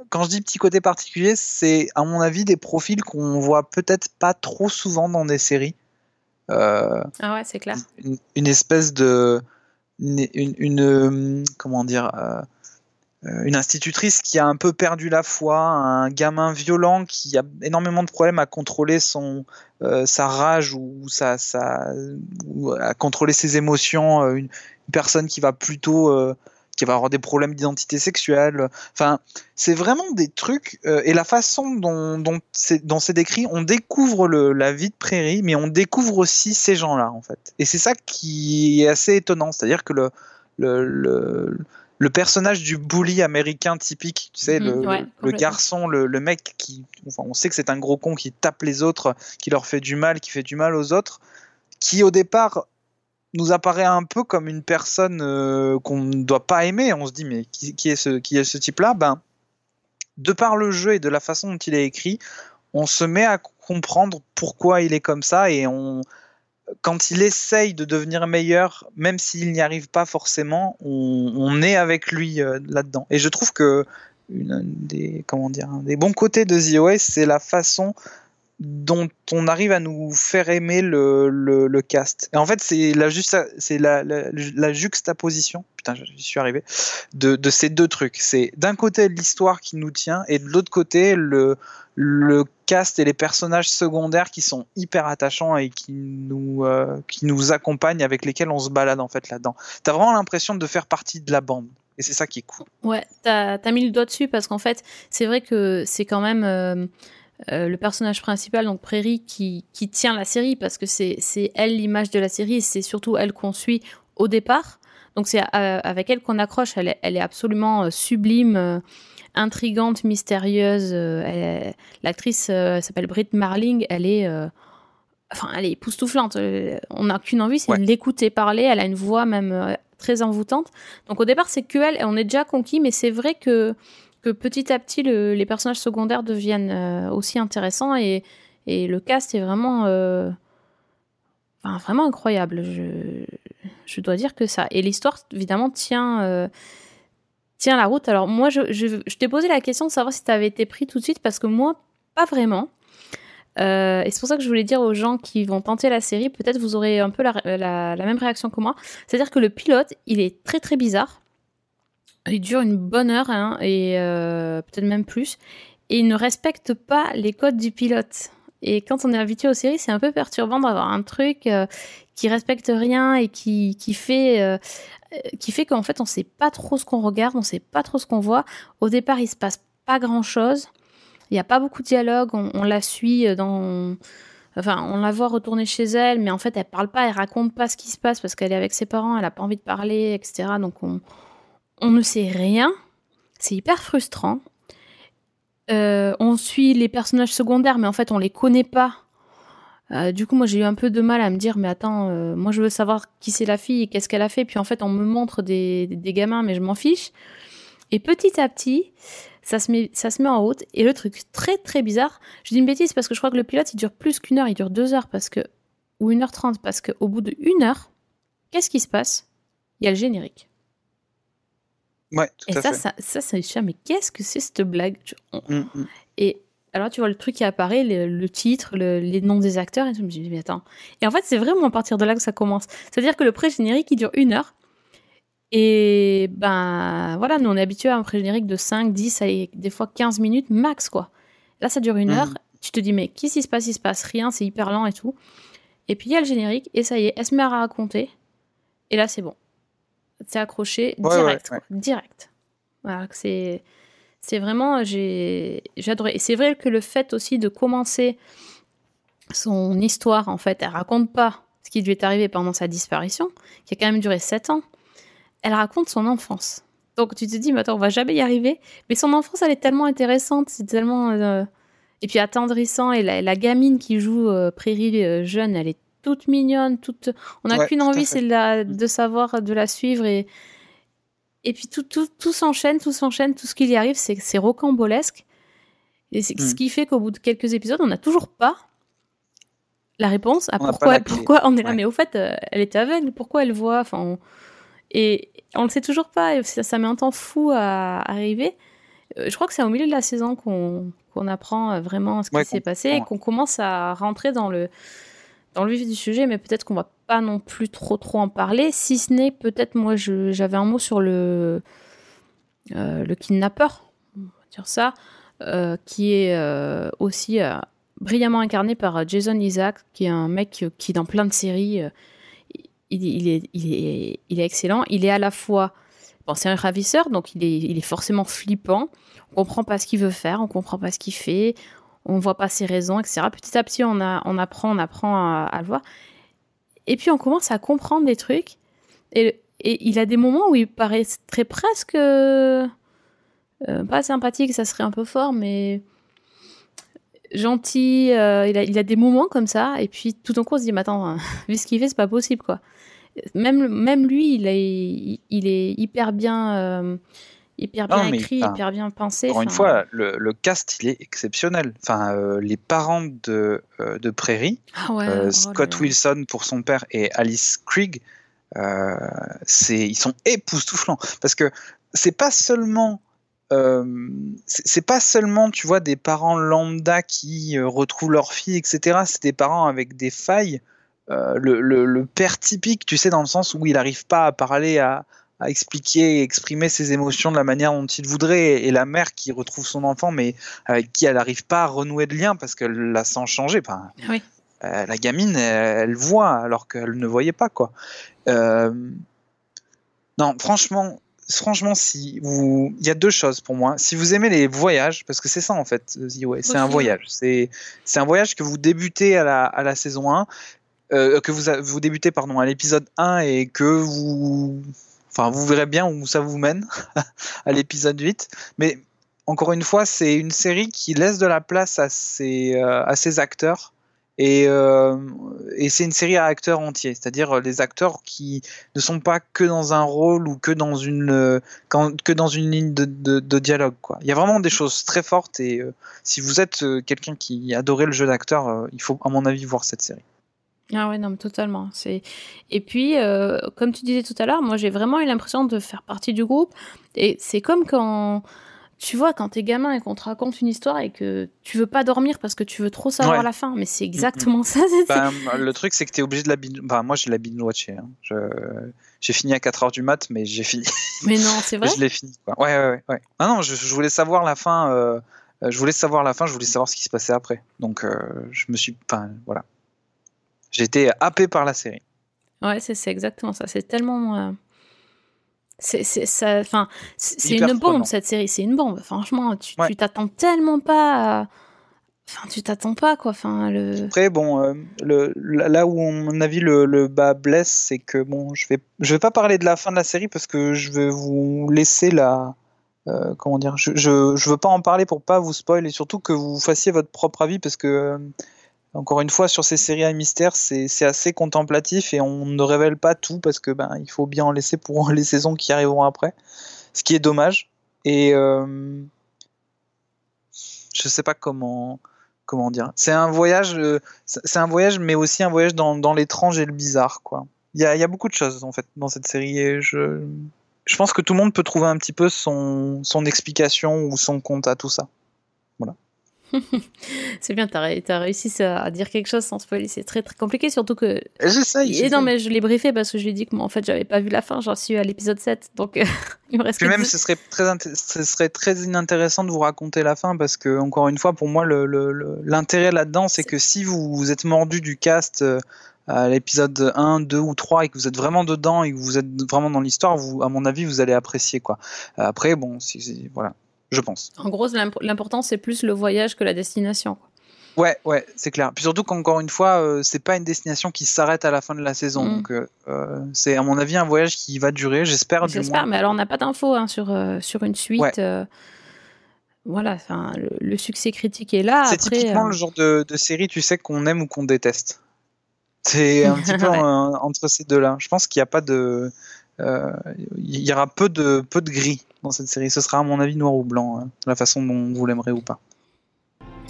Speaker 2: quand je dis petit côté particulier, c'est à mon avis des profils qu'on voit peut-être pas trop souvent dans des séries.
Speaker 1: Euh, ah ouais, c'est clair.
Speaker 2: Une, espèce de. Une, comment dire. Euh, une institutrice qui a un peu perdu la foi, un gamin violent qui a énormément de problèmes à contrôler son, euh, sa rage ou, sa, sa, à contrôler ses émotions, une, personne qui va plutôt qui va avoir des problèmes d'identité sexuelle. Enfin, c'est vraiment des trucs. Euh, et la façon dont, dont c'est décrit, on découvre le, la vie de Prairie, mais on découvre aussi ces gens-là, en fait. Et c'est ça qui est assez étonnant. C'est-à-dire que le, le, le, personnage du bully américain typique, tu sais, mhm, le, garçon, le, mec qui. Enfin, on sait que c'est un gros con qui tape les autres, qui leur fait du mal, qui fait du mal aux autres qui au départ nous apparaît un peu comme une personne euh, qu'on ne doit pas aimer. On se dit, mais qui, est ce, qui est ce type-là? Ben, De par le jeu et de la façon dont il est écrit, on se met à comprendre pourquoi il est comme ça et on, quand il essaye de devenir meilleur, même s'il n'y arrive pas forcément, on, est avec lui euh, là-dedans. Et je trouve que des, comment dire, des bons côtés de The OS, c'est la façon dont on arrive à nous faire aimer le, le, cast. Et en fait, c'est la, c'est la, la, juxtaposition, putain, j'y suis arrivé, de, de, ces deux trucs. C'est d'un côté l'histoire qui nous tient, et de l'autre côté le, le cast et les personnages secondaires qui sont hyper attachants et qui nous, euh, qui nous accompagnent, avec lesquels on se balade en fait là-dedans. T'as vraiment l'impression de faire partie de la bande. Et c'est ça qui est cool.
Speaker 1: Ouais, t'as as mis le doigt dessus parce qu'en fait, c'est vrai que c'est quand même. Euh, euh, le personnage principal, donc Prairie, qui, qui tient la série parce que c'est elle l'image de la série et c'est surtout elle qu'on suit au départ. Donc c'est euh, avec elle qu'on accroche. Elle est, elle est absolument euh, sublime, intrigante, mystérieuse. L'actrice s'appelle Britt Marling. Elle est, enfin, elle est époustouflante. On n'a qu'une envie, c'est de l'écouter parler. Elle a une voix même très envoûtante. Donc au départ, c'est que elle. On est déjà conquis, mais c'est vrai que que petit à petit les personnages secondaires deviennent euh, aussi intéressants et, et, le cast est vraiment euh, vraiment incroyable je, je, dois dire que ça et l'histoire évidemment tient euh, la route alors moi je, t'ai posé la question de savoir si tu avais été pris tout de suite parce que moi pas vraiment et c'est pour ça que je voulais dire aux gens qui vont tenter la série, peut-être vous aurez un peu la, la, la même réaction que moi. C'est-à-dire que le pilote, il est très très bizarre. Il dure une bonne heure, hein, et euh, peut-être même plus. Et il ne respecte pas les codes du pilote. Et quand on est habitué aux séries, c'est un peu perturbant d'avoir un truc euh, qui respecte rien et qui, qui fait, euh, qui fait qu'en fait, on sait pas trop ce qu'on regarde, on sait pas trop ce qu'on voit. Au départ, il se passe pas grand chose. Il n'y a pas beaucoup de dialogue. On, la suit dans. Enfin, on la voit retourner chez elle, mais en fait, elle parle pas, elle raconte pas ce qui se passe parce qu'elle est avec ses parents, elle a pas envie de parler, etc. Donc, on, on ne sait rien. C'est hyper frustrant. Euh, on suit les personnages secondaires, mais en fait, on les connaît pas. Euh, du coup, moi, j'ai eu un peu de mal à me dire, mais attends, euh, moi, je veux savoir qui c'est la fille et qu'est-ce qu'elle a fait. Puis en fait, on me montre des, gamins, mais je m'en fiche. Et petit à petit, ça se, met, en route. Et le truc très très bizarre, je dis une bêtise parce que je crois que le pilote, il dure plus qu'une heure, il dure deux heures parce que, ou une heure trente, parce qu'au bout de une heure, qu'est-ce qui se passe? Il y a le générique.
Speaker 2: Ouais, tout
Speaker 1: Et
Speaker 2: à
Speaker 1: ça,
Speaker 2: fait.
Speaker 1: ça, ça, ça, là, mais qu'est-ce que c'est cette blague?
Speaker 2: Mm, mm.
Speaker 1: Et alors, tu vois le truc qui apparaît, le, le titre, le- les noms des acteurs, et tout, je me dis, mais attends. Et en fait, c'est vraiment à partir de là que ça commence. C'est-à-dire que le pré-générique, il dure une heure. Et ben voilà, nous on est habitué à un pré-générique de 5, 10, allez, des fois 15 minutes max, quoi. Là, ça dure une
Speaker 2: Mhm.
Speaker 1: heure. Tu te dis, mais qu'est-ce qui se passe? Il se passe rien, c'est hyper lent et tout. Et puis il y a le générique, et ça y est, elle se met à raconter. Et là, c'est bon. C'est accroché
Speaker 2: Ouais,
Speaker 1: direct,
Speaker 2: ouais,
Speaker 1: quoi. direct. Voilà, c'est c'est vraiment j'ai j'ai adoré. Et c'est vrai que le fait aussi de commencer son histoire, en fait, elle raconte pas ce qui lui est arrivé pendant sa disparition, qui a quand même duré 7 ans. Elle raconte son enfance. Donc tu te dis, mais attends, on va jamais y arriver. Mais son enfance, elle est tellement intéressante, c'est tellement. euh, Et puis attendrissant. Et la, la gamine qui joue euh, Prairie euh, jeune, elle est toute mignonne, toute. On n'a
Speaker 2: Ouais,
Speaker 1: qu'une envie, c'est de, de savoir, de la suivre. Et, et puis tout, tout, tout s'enchaîne, tout s'enchaîne, tout ce qui y arrive, c'est c'est rocambolesque. Et c'est
Speaker 2: Mm.
Speaker 1: ce qui fait qu'au bout de quelques épisodes, on n'a toujours pas la réponse à
Speaker 2: On
Speaker 1: pourquoi, pourquoi on est là.
Speaker 2: Ouais.
Speaker 1: Mais au fait, euh, elle était aveugle, pourquoi elle voit enfin, on- Et on le sait toujours pas, et ça, ça met un temps fou à arriver. Euh, Je crois que c'est au milieu de la saison qu'on apprend euh, vraiment ce qui s'est passé et qu'on commence à rentrer dans le, dans le vif du sujet, mais peut-être qu'on va pas non plus trop trop en parler, si ce n'est peut-être moi j'avais un mot sur le, euh, le kidnappeur, on va dire ça, euh, qui est euh, aussi euh, brillamment incarné par Jason Isaac, qui est un mec qui dans plein de séries, il, il est, il, est, il est excellent. Il est à la fois, bon, c'est un ravisseur, donc il est, il est forcément flippant. On comprend pas ce qu'il veut faire, on comprend pas ce qu'il fait, on voit pas ses raisons, etc. Petit à petit, on, a, on apprend, on apprend à, le voir. Et puis on commence à comprendre des trucs. Et, il a des moments où il paraît très presque euh, pas sympathique, ça serait un peu fort, mais gentil. euh, il, a, il a des moments comme ça. Et puis tout d'un coup, on se dit, mais attends, vu ce qu'il fait, c'est pas possible, quoi. Même, même lui, il est, il est hyper bien, euh, hyper bien
Speaker 2: Non, mais,
Speaker 1: écrit,
Speaker 2: enfin,
Speaker 1: hyper bien pensé.
Speaker 2: Encore une fois, le, le cast, il est exceptionnel. Enfin, euh, les parents de, euh, de Prairie,
Speaker 1: ah ouais,
Speaker 2: euh,
Speaker 1: oh
Speaker 2: Scott. Wilson pour son père et Alice Krieg, ils sont époustouflants. Parce que c'est pas seulement. c'est pas seulement, tu vois, des parents lambda qui retrouvent leur fille, etc. C'est des parents avec des failles. Le, le- le père typique, tu sais, dans le sens où il n'arrive pas à parler, à, à expliquer et exprimer ses émotions de la manière dont il voudrait, et la mère qui retrouve son enfant, mais avec qui elle n'arrive pas à renouer de lien parce qu'elle la sent changer. Enfin,
Speaker 1: Oui.
Speaker 2: euh, la gamine, elle, elle voit alors qu'elle ne voyait pas, quoi. Euh, Non, franchement, franchement, si vous, il y a deux choses pour moi. Si vous aimez les voyages, parce que c'est ça en fait, The Way, c'est un voyage. C'est, c'est un voyage que vous débutez à la, à la saison 1, euh, que vous, vous débutez pardon à l'épisode 1 et que vous, enfin, vous verrez bien où ça vous mène à l'épisode 8. Mais encore une fois, c'est une série qui laisse de la place à ses, euh, à ses acteurs. Et, euh, et c'est une série à acteurs entiers, c'est-à-dire euh, les acteurs qui ne sont pas que dans un rôle ou que dans une, que dans une ligne de, de- dialogue. Il y a vraiment des choses très fortes et si vous êtes quelqu'un qui adorait le jeu d'acteur, il faut à mon avis voir cette série.
Speaker 1: Ah ouais, non, mais totalement. C'est... Et puis, euh, comme tu disais tout à l'heure, moi j'ai vraiment eu l'impression de faire partie du groupe. Et c'est comme quand, tu vois, quand t'es gamin et qu'on te raconte une histoire et que tu veux pas dormir parce que tu veux trop savoir
Speaker 2: Ouais.
Speaker 1: la fin. Mais c'est exactement ça. c'est-
Speaker 2: Ben, le truc, c'est que tu es obligé de la binge. Enfin, moi, je l'ai binge-watché. hein. Je- J'ai fini à 4h du mat, mais j'ai fini.
Speaker 1: Mais non, c'est vrai.
Speaker 2: je l'ai fini. Quoi. Ouais, ouais, ouais, ouais. Ah non, je, je voulais savoir la fin. euh, euh, je voulais savoir la fin, je voulais savoir ce qui se passait après. Donc, euh, je me suis. Enfin, voilà. Été happé par la série.
Speaker 1: Ouais, c'est, exactement ça. C'est tellement. euh, C'est, une bombe cette série, c'est une bombe. Franchement, tu,
Speaker 2: Ouais.
Speaker 1: t'attends tellement pas. à- Enfin, tu t'attends pas quoi. Enfin, le.
Speaker 2: Après, bon, euh, le, là où, à mon avis, le, le bas blesse, c'est que, bon, je vais, je vais pas parler de la fin de la série parce que je vais vous laisser la. euh, comment dire je, je, je veux pas en parler pour pas vous spoil et surtout que vous fassiez votre propre avis parce que, euh, encore une fois, sur ces séries à mystère, c'est assez contemplatif et on ne révèle pas tout parce que, ben, il faut bien en laisser pour les saisons qui arriveront après. Ce qui est dommage. Et. euh, je sais pas comment comment dire. C'est un voyage, euh, c'est un voyage, mais aussi un voyage dans, l'étrange et le bizarre, quoi. Il y a, y a beaucoup de choses en fait dans cette série et je je pense que tout le monde peut trouver un petit peu son, son explication ou son compte à tout ça. Voilà.
Speaker 1: c'est bien, tu as, réussi à dire quelque chose sans spoiler. C'est très très compliqué, surtout que.
Speaker 2: J'essaye.
Speaker 1: Et non, mais je l'ai briefé parce que je lui ai dit que moi, en fait, j'avais pas vu la fin, j'en suis à l'épisode 7. Donc, il me reste
Speaker 2: Puis même, ce serait, très ce serait très inintéressant de vous raconter la fin parce que, encore une fois, pour moi, l'intérêt là-dedans, c'est que si vous, vous êtes mordu du cast euh, à l'épisode 1, 2 ou 3 et que vous êtes vraiment dedans et que vous êtes vraiment dans l'histoire, vous, à mon avis, vous allez apprécier quoi. Après, bon, voilà, je pense.
Speaker 1: En gros, l'important c'est plus le voyage que la destination.
Speaker 2: Ouais, ouais, c'est clair. Puis surtout qu'encore une fois, euh, c'est pas une destination qui s'arrête à la fin de la saison. Mm. Donc, euh, euh, c'est à mon avis un voyage qui va durer, j'espère.
Speaker 1: J'espère, mais alors on n'a pas d'infos hein, sur, sur une suite. voilà, le, le, succès critique est là.
Speaker 2: C'est typiquement le genre de, de série, tu sais, qu'on aime ou qu'on déteste. C'est un petit peu entre ces deux-là. Je pense qu'il n'y a pas de. Euh, il y aura peu de, peu de gris dans cette série. Ce sera, à mon avis, noir ou blanc, hein, la façon dont vous l'aimerez ou pas.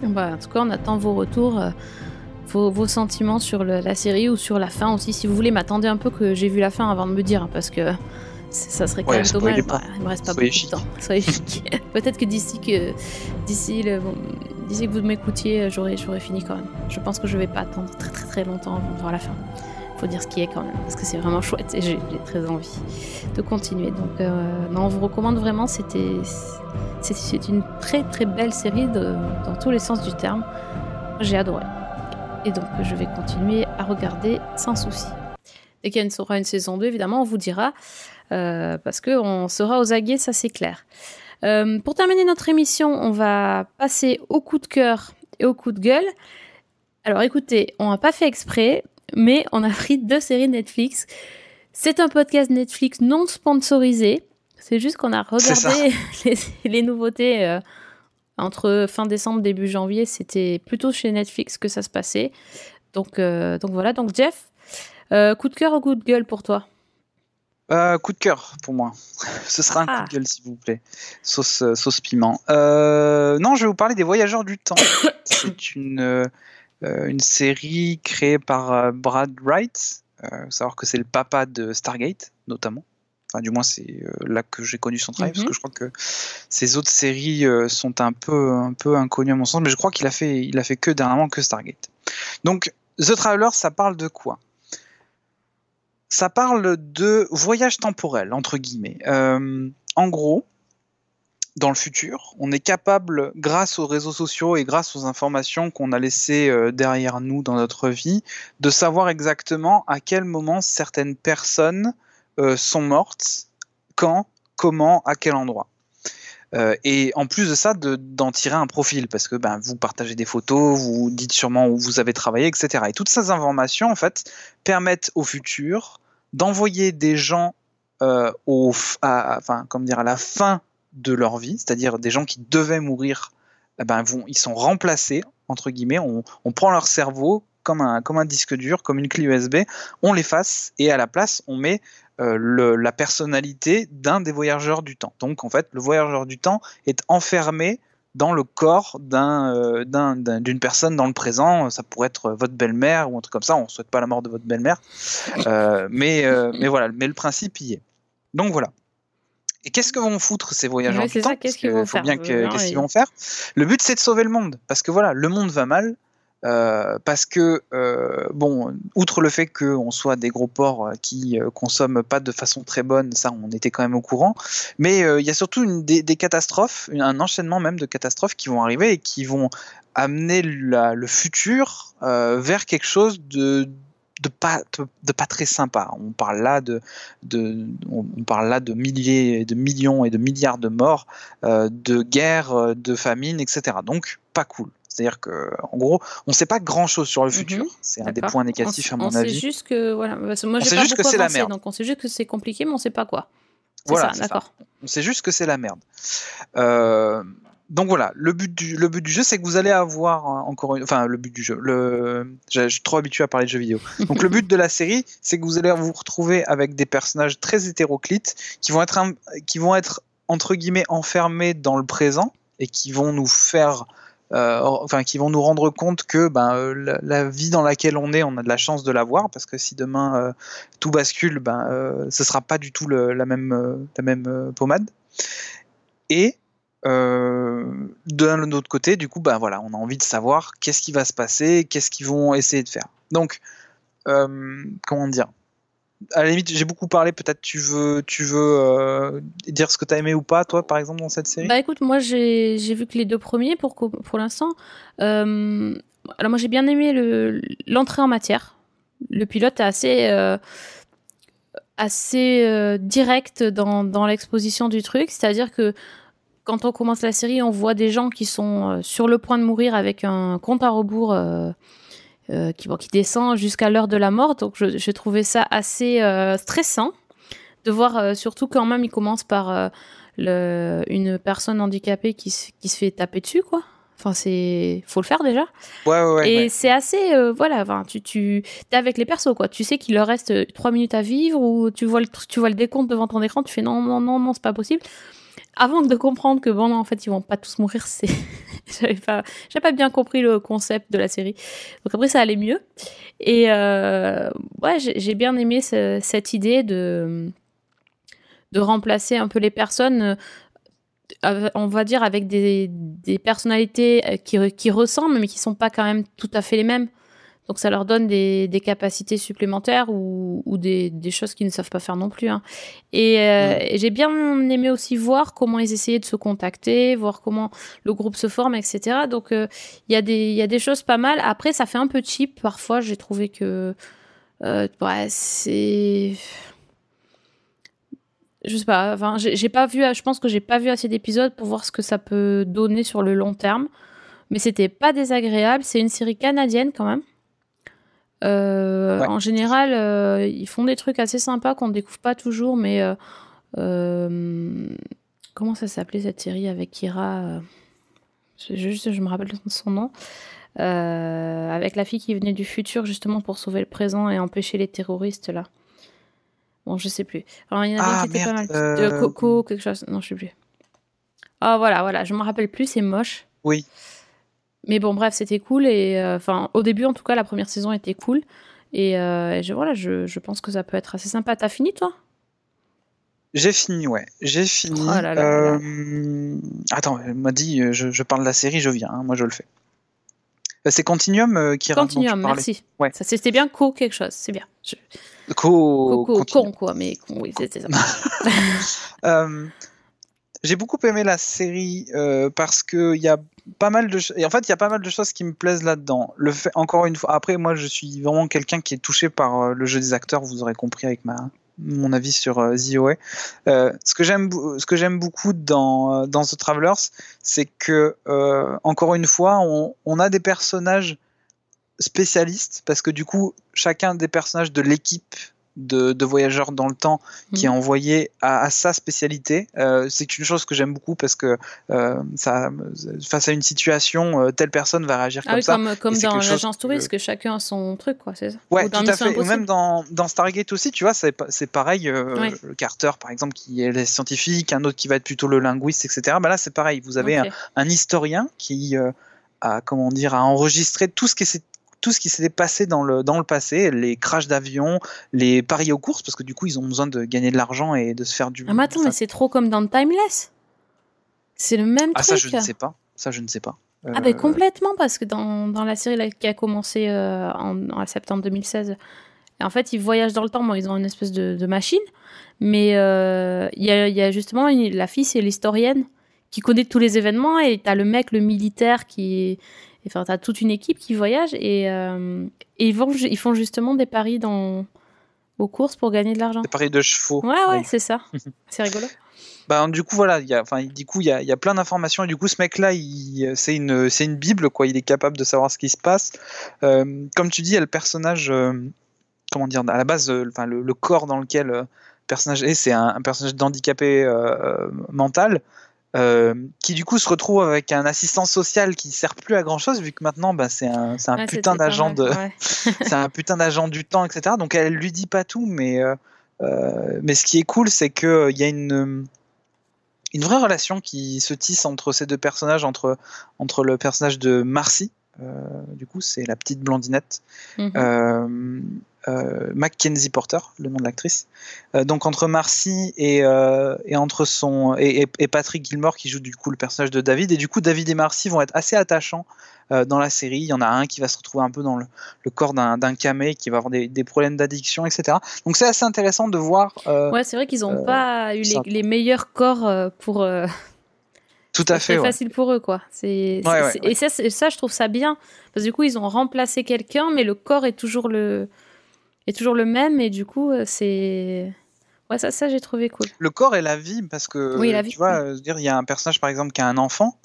Speaker 1: Bah, en tout cas, on attend vos retours, euh, vos, vos, sentiments sur la série ou sur la fin aussi. Si vous voulez, m'attendez un peu que j'ai vu la fin avant de me dire, hein, parce que ça serait quand même dommage. Bah, il me reste pas beaucoup de temps. Soyez Peut-être que d'ici que d'ici le d'ici que vous m'écoutiez, j'aurais j'aurais fini quand même. Je pense que je vais pas attendre très très très longtemps avant de voir la fin. Faut dire ce qui est quand même, parce que c'est vraiment chouette et j'ai très envie de continuer. Donc euh, on vous recommande vraiment. C'était c'est une très très belle série dans tous les sens du terme. J'ai adoré. Et donc je vais continuer à regarder sans souci. Dès qu'il y aura une saison 2, évidemment, on vous dira. Euh, parce qu'on sera aux aguets, ça c'est clair. Euh, pour terminer notre émission, on va passer au coup de cœur et au coup de gueule. Alors écoutez, on n'a pas fait exprès, mais on a pris deux séries Netflix. C'est un podcast Netflix non sponsorisé. C'est juste qu'on a regardé les, nouveautés euh, entre fin décembre début janvier. C'était plutôt chez Netflix que ça se passait. Donc, donc voilà. Donc Jeff, coup de cœur ou coup de gueule pour toi?
Speaker 2: Euh, coup de cœur pour moi. Ce sera un coup de ah. gueule, s'il vous plaît. Sauce, euh, sauce piment. Euh, non, je vais vous parler des Voyageurs du Temps. C'est une, une série créée par Brad Wright. faut savoir que c'est le papa de Stargate, notamment. Enfin, du moins, c'est là que j'ai connu son travail, parce mhm. que je crois que ses autres séries sont un peu, un peu inconnues à mon sens, mais je crois qu'il a fait, il a fait que dernièrement que Stargate. Donc, The Traveler, ça parle de quoi? Ça parle de voyage temporel, entre guillemets. Euh, en gros, dans le futur, on est capable, grâce aux réseaux sociaux et grâce aux informations qu'on a laissées euh, derrière nous dans notre vie, de savoir exactement à quel moment certaines personnes euh, sont mortes, quand, comment, à quel endroit. et en plus de ça, d'en tirer un profil, parce que ben, vous partagez des photos, vous dites sûrement où vous avez travaillé, etc. Et toutes ces informations, en fait, permettent au futur d'envoyer des gens euh, au, enfin, comme dire, à la fin de leur vie, c'est-à-dire des gens qui devaient mourir, eh ben, ils sont remplacés, entre guillemets, on, prend leur cerveau comme un, comme un disque dur, comme une clé USB, on l'efface et à la place, on met euh, la personnalité d'un des voyageurs du temps. Donc en fait, le voyageur du temps est enfermé dans le corps euh, d'une personne dans le présent. Ça pourrait être votre belle-mère ou un truc comme ça. On ne souhaite pas la mort de votre belle-mère. Euh, mais, mais voilà, mais le principe y est. Donc voilà. Et qu'est-ce que vont foutre ces voyageurs du temps
Speaker 1: Qu'est-ce qu'ils vont
Speaker 2: faire bien qu'est-ce qu'ils vont faire Le but c'est de sauver le monde parce que voilà, le monde va mal. Euh, parce que, euh, bon, outre le fait qu'on soit des gros porcs euh, qui consomment pas de façon très bonne, ça on était quand même au courant, mais il y a surtout une, des, catastrophes, un enchaînement même de catastrophes qui vont arriver et qui vont amener le futur vers quelque chose de, de pas de, pas très sympa. On parle là de, de on parle là de milliers, de millions et de milliards de morts, de guerres, de famines, etc. Donc pas cool. C'est-à-dire que, en gros, on ne sait pas grand-chose sur le futur. Mhm. C'est un des points négatifs à mon avis.
Speaker 1: Sait juste que voilà, moi
Speaker 2: on sait juste que c'est la merde.
Speaker 1: Donc on sait juste que c'est compliqué, mais on ne sait pas quoi.
Speaker 2: Voilà, d'accord. On sait juste que c'est la merde. Euh, donc voilà, le but du, le but du jeu, c'est que vous allez avoir encore une, enfin le but du jeu, le, je suis trop habitué à parler de jeux vidéo. Donc le but de la série, c'est que vous allez vous retrouver avec des personnages très hétéroclites qui vont être, qui vont être entre guillemets enfermés dans le présent et qui vont nous faire enfin, qui vont nous rendre compte que ben, la, vie dans laquelle on est, on a de la chance de l'avoir, parce que si demain tout bascule, ben, ce sera pas du tout la même, la même pommade. Et d'un autre côté, du coup, ben voilà, on a envie de savoir qu'est-ce qui va se passer, qu'est-ce qu'ils vont essayer de faire. Donc, comment dire? À la limite, j'ai beaucoup parlé. Peut-être tu veux, tu veux euh, dire ce que tu as aimé ou pas, toi, par exemple, dans cette série?
Speaker 1: Bah écoute, moi j'ai vu que les deux premiers pour, pour l'instant. Euh, alors moi j'ai bien aimé l'entrée en matière. Le pilote est assez, euh, assez direct dans, dans l'exposition du truc. C'est-à-dire que quand on commence la série, on voit des gens qui sont sur le point de mourir avec un compte à rebours euh, qui, qui descend jusqu'à l'heure de la mort. Donc j'ai trouvé ça assez euh, stressant de voir, euh, surtout quand même il commence par le, une personne handicapée qui, qui se fait taper dessus, quoi. Enfin, c'est faut le faire déjà.
Speaker 2: Ouais, ouais,
Speaker 1: et c'est assez, voilà, enfin, tu, tu es avec les persos, quoi. Tu sais qu'il leur reste trois minutes à vivre ou tu vois le, tu vois le décompte devant ton écran, tu fais non, non, non, non, c'est pas possible avant de comprendre que bon, non, en fait, ils vont pas tous mourir, j'avais pas, pas bien compris le concept de la série. Donc après, ça allait mieux. Et euh, ouais, j'ai bien aimé cette idée de de remplacer un peu les personnes, euh, on va dire avec des, des personnalités euh, qui, qui ressemblent, mais qui sont pas quand même tout à fait les mêmes. Donc ça leur donne des, capacités supplémentaires ou, des, choses qu'ils ne savent pas faire non plus. Hein. Euh, mm. Et, j'ai bien aimé aussi voir comment ils essayaient de se contacter, voir comment le groupe se forme, etc. Donc euh, il y, y, a des choses pas mal. Après, ça fait un peu cheap parfois. J'ai trouvé que euh, ouais, c'est je sais pas, enfin, j'ai pas vu, je pense que j'ai pas vu assez d'épisodes pour voir ce que ça peut donner sur le long terme. Mais c'était pas désagréable. C'est une série canadienne quand même. Euh, en général, euh, ils font des trucs assez sympas qu'on ne découvre pas toujours, mais euh, comment ça s'appelait cette série avec Kira Juste, je me rappelle son nom. avec la fille qui venait du futur justement pour sauver le présent et empêcher les terroristes là. Bon, je sais plus. Alors, il y en avait
Speaker 2: ah,
Speaker 1: qui étaient pas mal. De Coco, quelque chose. Non, je sais plus. Ah, voilà, voilà. Je me rappelle plus, c'est moche.
Speaker 2: Oui.
Speaker 1: Mais bon, bref, c'était cool. Et euh, enfin, au début, en tout cas, la première saison était cool. Et, euh, je, voilà, je, je, pense que ça peut être assez sympa. T'as fini, toi?
Speaker 2: J'ai fini, ouais. J'ai fini. Oh euh... Attends, elle m'a dit, je, je, parle de la série, je viens. Hein, moi, je le fais. C'est Continuum qui
Speaker 1: Continuum, merci. Ouais. Ça, c'était bien co quelque chose, c'est bien.
Speaker 2: Co.
Speaker 1: Co, con, quoi, mais oui, c'était ça.
Speaker 2: J'ai beaucoup aimé la série parce qu'il y a pas mal de et en fait il y a pas mal de choses qui me plaisent là-dedans. Le fait encore une fois après moi je suis vraiment quelqu'un qui est touché par euh, le jeu des acteurs, vous aurez compris avec mon avis sur euh, euh ce que j'aime ce que j'aime beaucoup dans euh, dans The Travelers, c'est que encore une fois on a des personnages spécialistes parce que du coup chacun des personnages de l'équipe de, voyageurs dans le temps qui est mhm. envoyé à, sa spécialité. Euh, c'est une chose que j'aime beaucoup parce que euh, ça, face à une situation, euh, telle personne va réagir ah comme ça.
Speaker 1: Comme, comme dans l'agence touriste, que... chacun a son truc, quoi, c'est ça
Speaker 2: Ouais, tout à fait. Même dans, dans, Stargate aussi, tu vois, c'est pareil. Le Carter, par exemple, qui est le scientifique, un autre qui va être plutôt le linguiste, etc. Bah là, c'est pareil. Vous avez un, historien qui a, comment dire, a enregistré tout ce qui est tout ce qui s'était passé dans le, dans le passé, les crashs d'avions, les paris aux courses, parce que du coup, ils ont besoin de gagner de l'argent et de se faire du.
Speaker 1: Ah, mais attends, mais c'est trop comme dans Timeless. C'est le même
Speaker 2: ah,
Speaker 1: truc.
Speaker 2: Ah, ça, je ne sais pas. Ça, je ne sais pas.
Speaker 1: Ah, ben complètement, parce que dans, dans la série qui a commencé euh, en, septembre 2016, en fait, ils voyagent dans le temps. Bon, ils ont une espèce de, machine, mais euh, il y, a, y, a, justement la fille, c'est l'historienne qui connaît tous les événements, et t'as le mec, le militaire, qui Enfin, t'as toute une équipe qui voyage et, euh, ils, vont, ils font justement des paris dans, aux courses pour gagner de l'argent.
Speaker 2: Des paris de chevaux.
Speaker 1: Ouais, ouais, c'est ça. c'est rigolo.
Speaker 2: Bah, du coup, voilà, y a, du coup, il y a, y a, plein d'informations. Et du coup, ce mec-là, c'est une, une bible, quoi. Il est capable de savoir ce qui se passe. Euh, comme tu dis, il y a le personnage, euh, comment dire, à la base, enfin, le, corps dans lequel le personnage est, c'est un, un, personnage d'handicapé mental. Euh, qui du coup se retrouve avec un assistant social qui sert plus à grand chose vu que maintenant bah, c'est un, un putain d'agent de c'est un putain d'agent du temps etc donc elle lui dit pas tout mais euh, euh, mais ce qui est cool c'est que il y a une une vraie relation qui se tisse entre ces deux personnages, entre, entre le personnage de Marcy, du coup, c'est la petite blondinette, mhm. Mackenzie Porter, le nom de l'actrice. donc entre Marcy et, et entre son et, et, Patrick Gilmore qui joue du coup le personnage de David. Et du coup, David et Marcy vont être assez attachants euh, dans la série. Il y en a un qui va se retrouver un peu dans le, corps d'un camé, qui va avoir des, problèmes d'addiction, etc. Donc c'est assez intéressant de voir.
Speaker 1: Euh, ouais, c'est vrai qu'ils n'ont euh, pas eu les, meilleurs corps pour.
Speaker 2: Tout à fait.
Speaker 1: C'est facile pour eux, quoi. C'est, et ça, ça, je trouve ça bien. Parce que du coup, ils ont remplacé quelqu'un, mais le corps est toujours le, est toujours le même. Et du coup, c'est. Ouais, ça, ça j'ai trouvé cool.
Speaker 2: Le corps et la vie, parce que. Oui, la vie. Tu vois, dire, il y a un personnage, par exemple, qui a un enfant.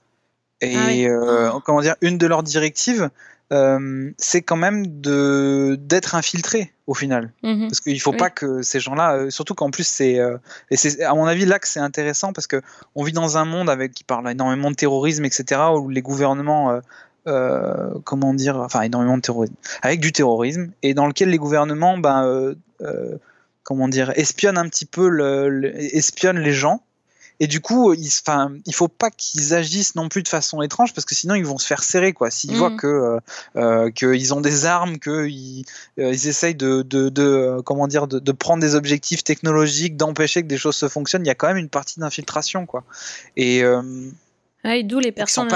Speaker 2: Et ah euh, comment dire, une de leurs directives, euh, c'est quand même de d'être infiltré au final, mhm. parce qu'il faut pas que ces gens-là, euh, surtout qu'en plus c'est, et c'est à mon avis là que c'est intéressant parce que on vit dans un monde avec qui parle énormément de terrorisme, etc., où les gouvernements comment dire, enfin énormément de terrorisme, avec du terrorisme, et dans lequel les gouvernements, ben, comment dire, espionnent un petit peu, le, espionnent les gens et du coup, il, il faut pas qu'ils agissent non plus de façon étrange parce que sinon ils vont se faire serrer quoi. S'ils voient mm. que euh, euh, qu'ils ont des armes, qu'ils euh, ils essayent de, de, de comment dire, de, de, prendre des objectifs technologiques, d'empêcher que des choses se fonctionnent, il y a quand même une partie d'infiltration quoi. Et
Speaker 1: d'où les personnes,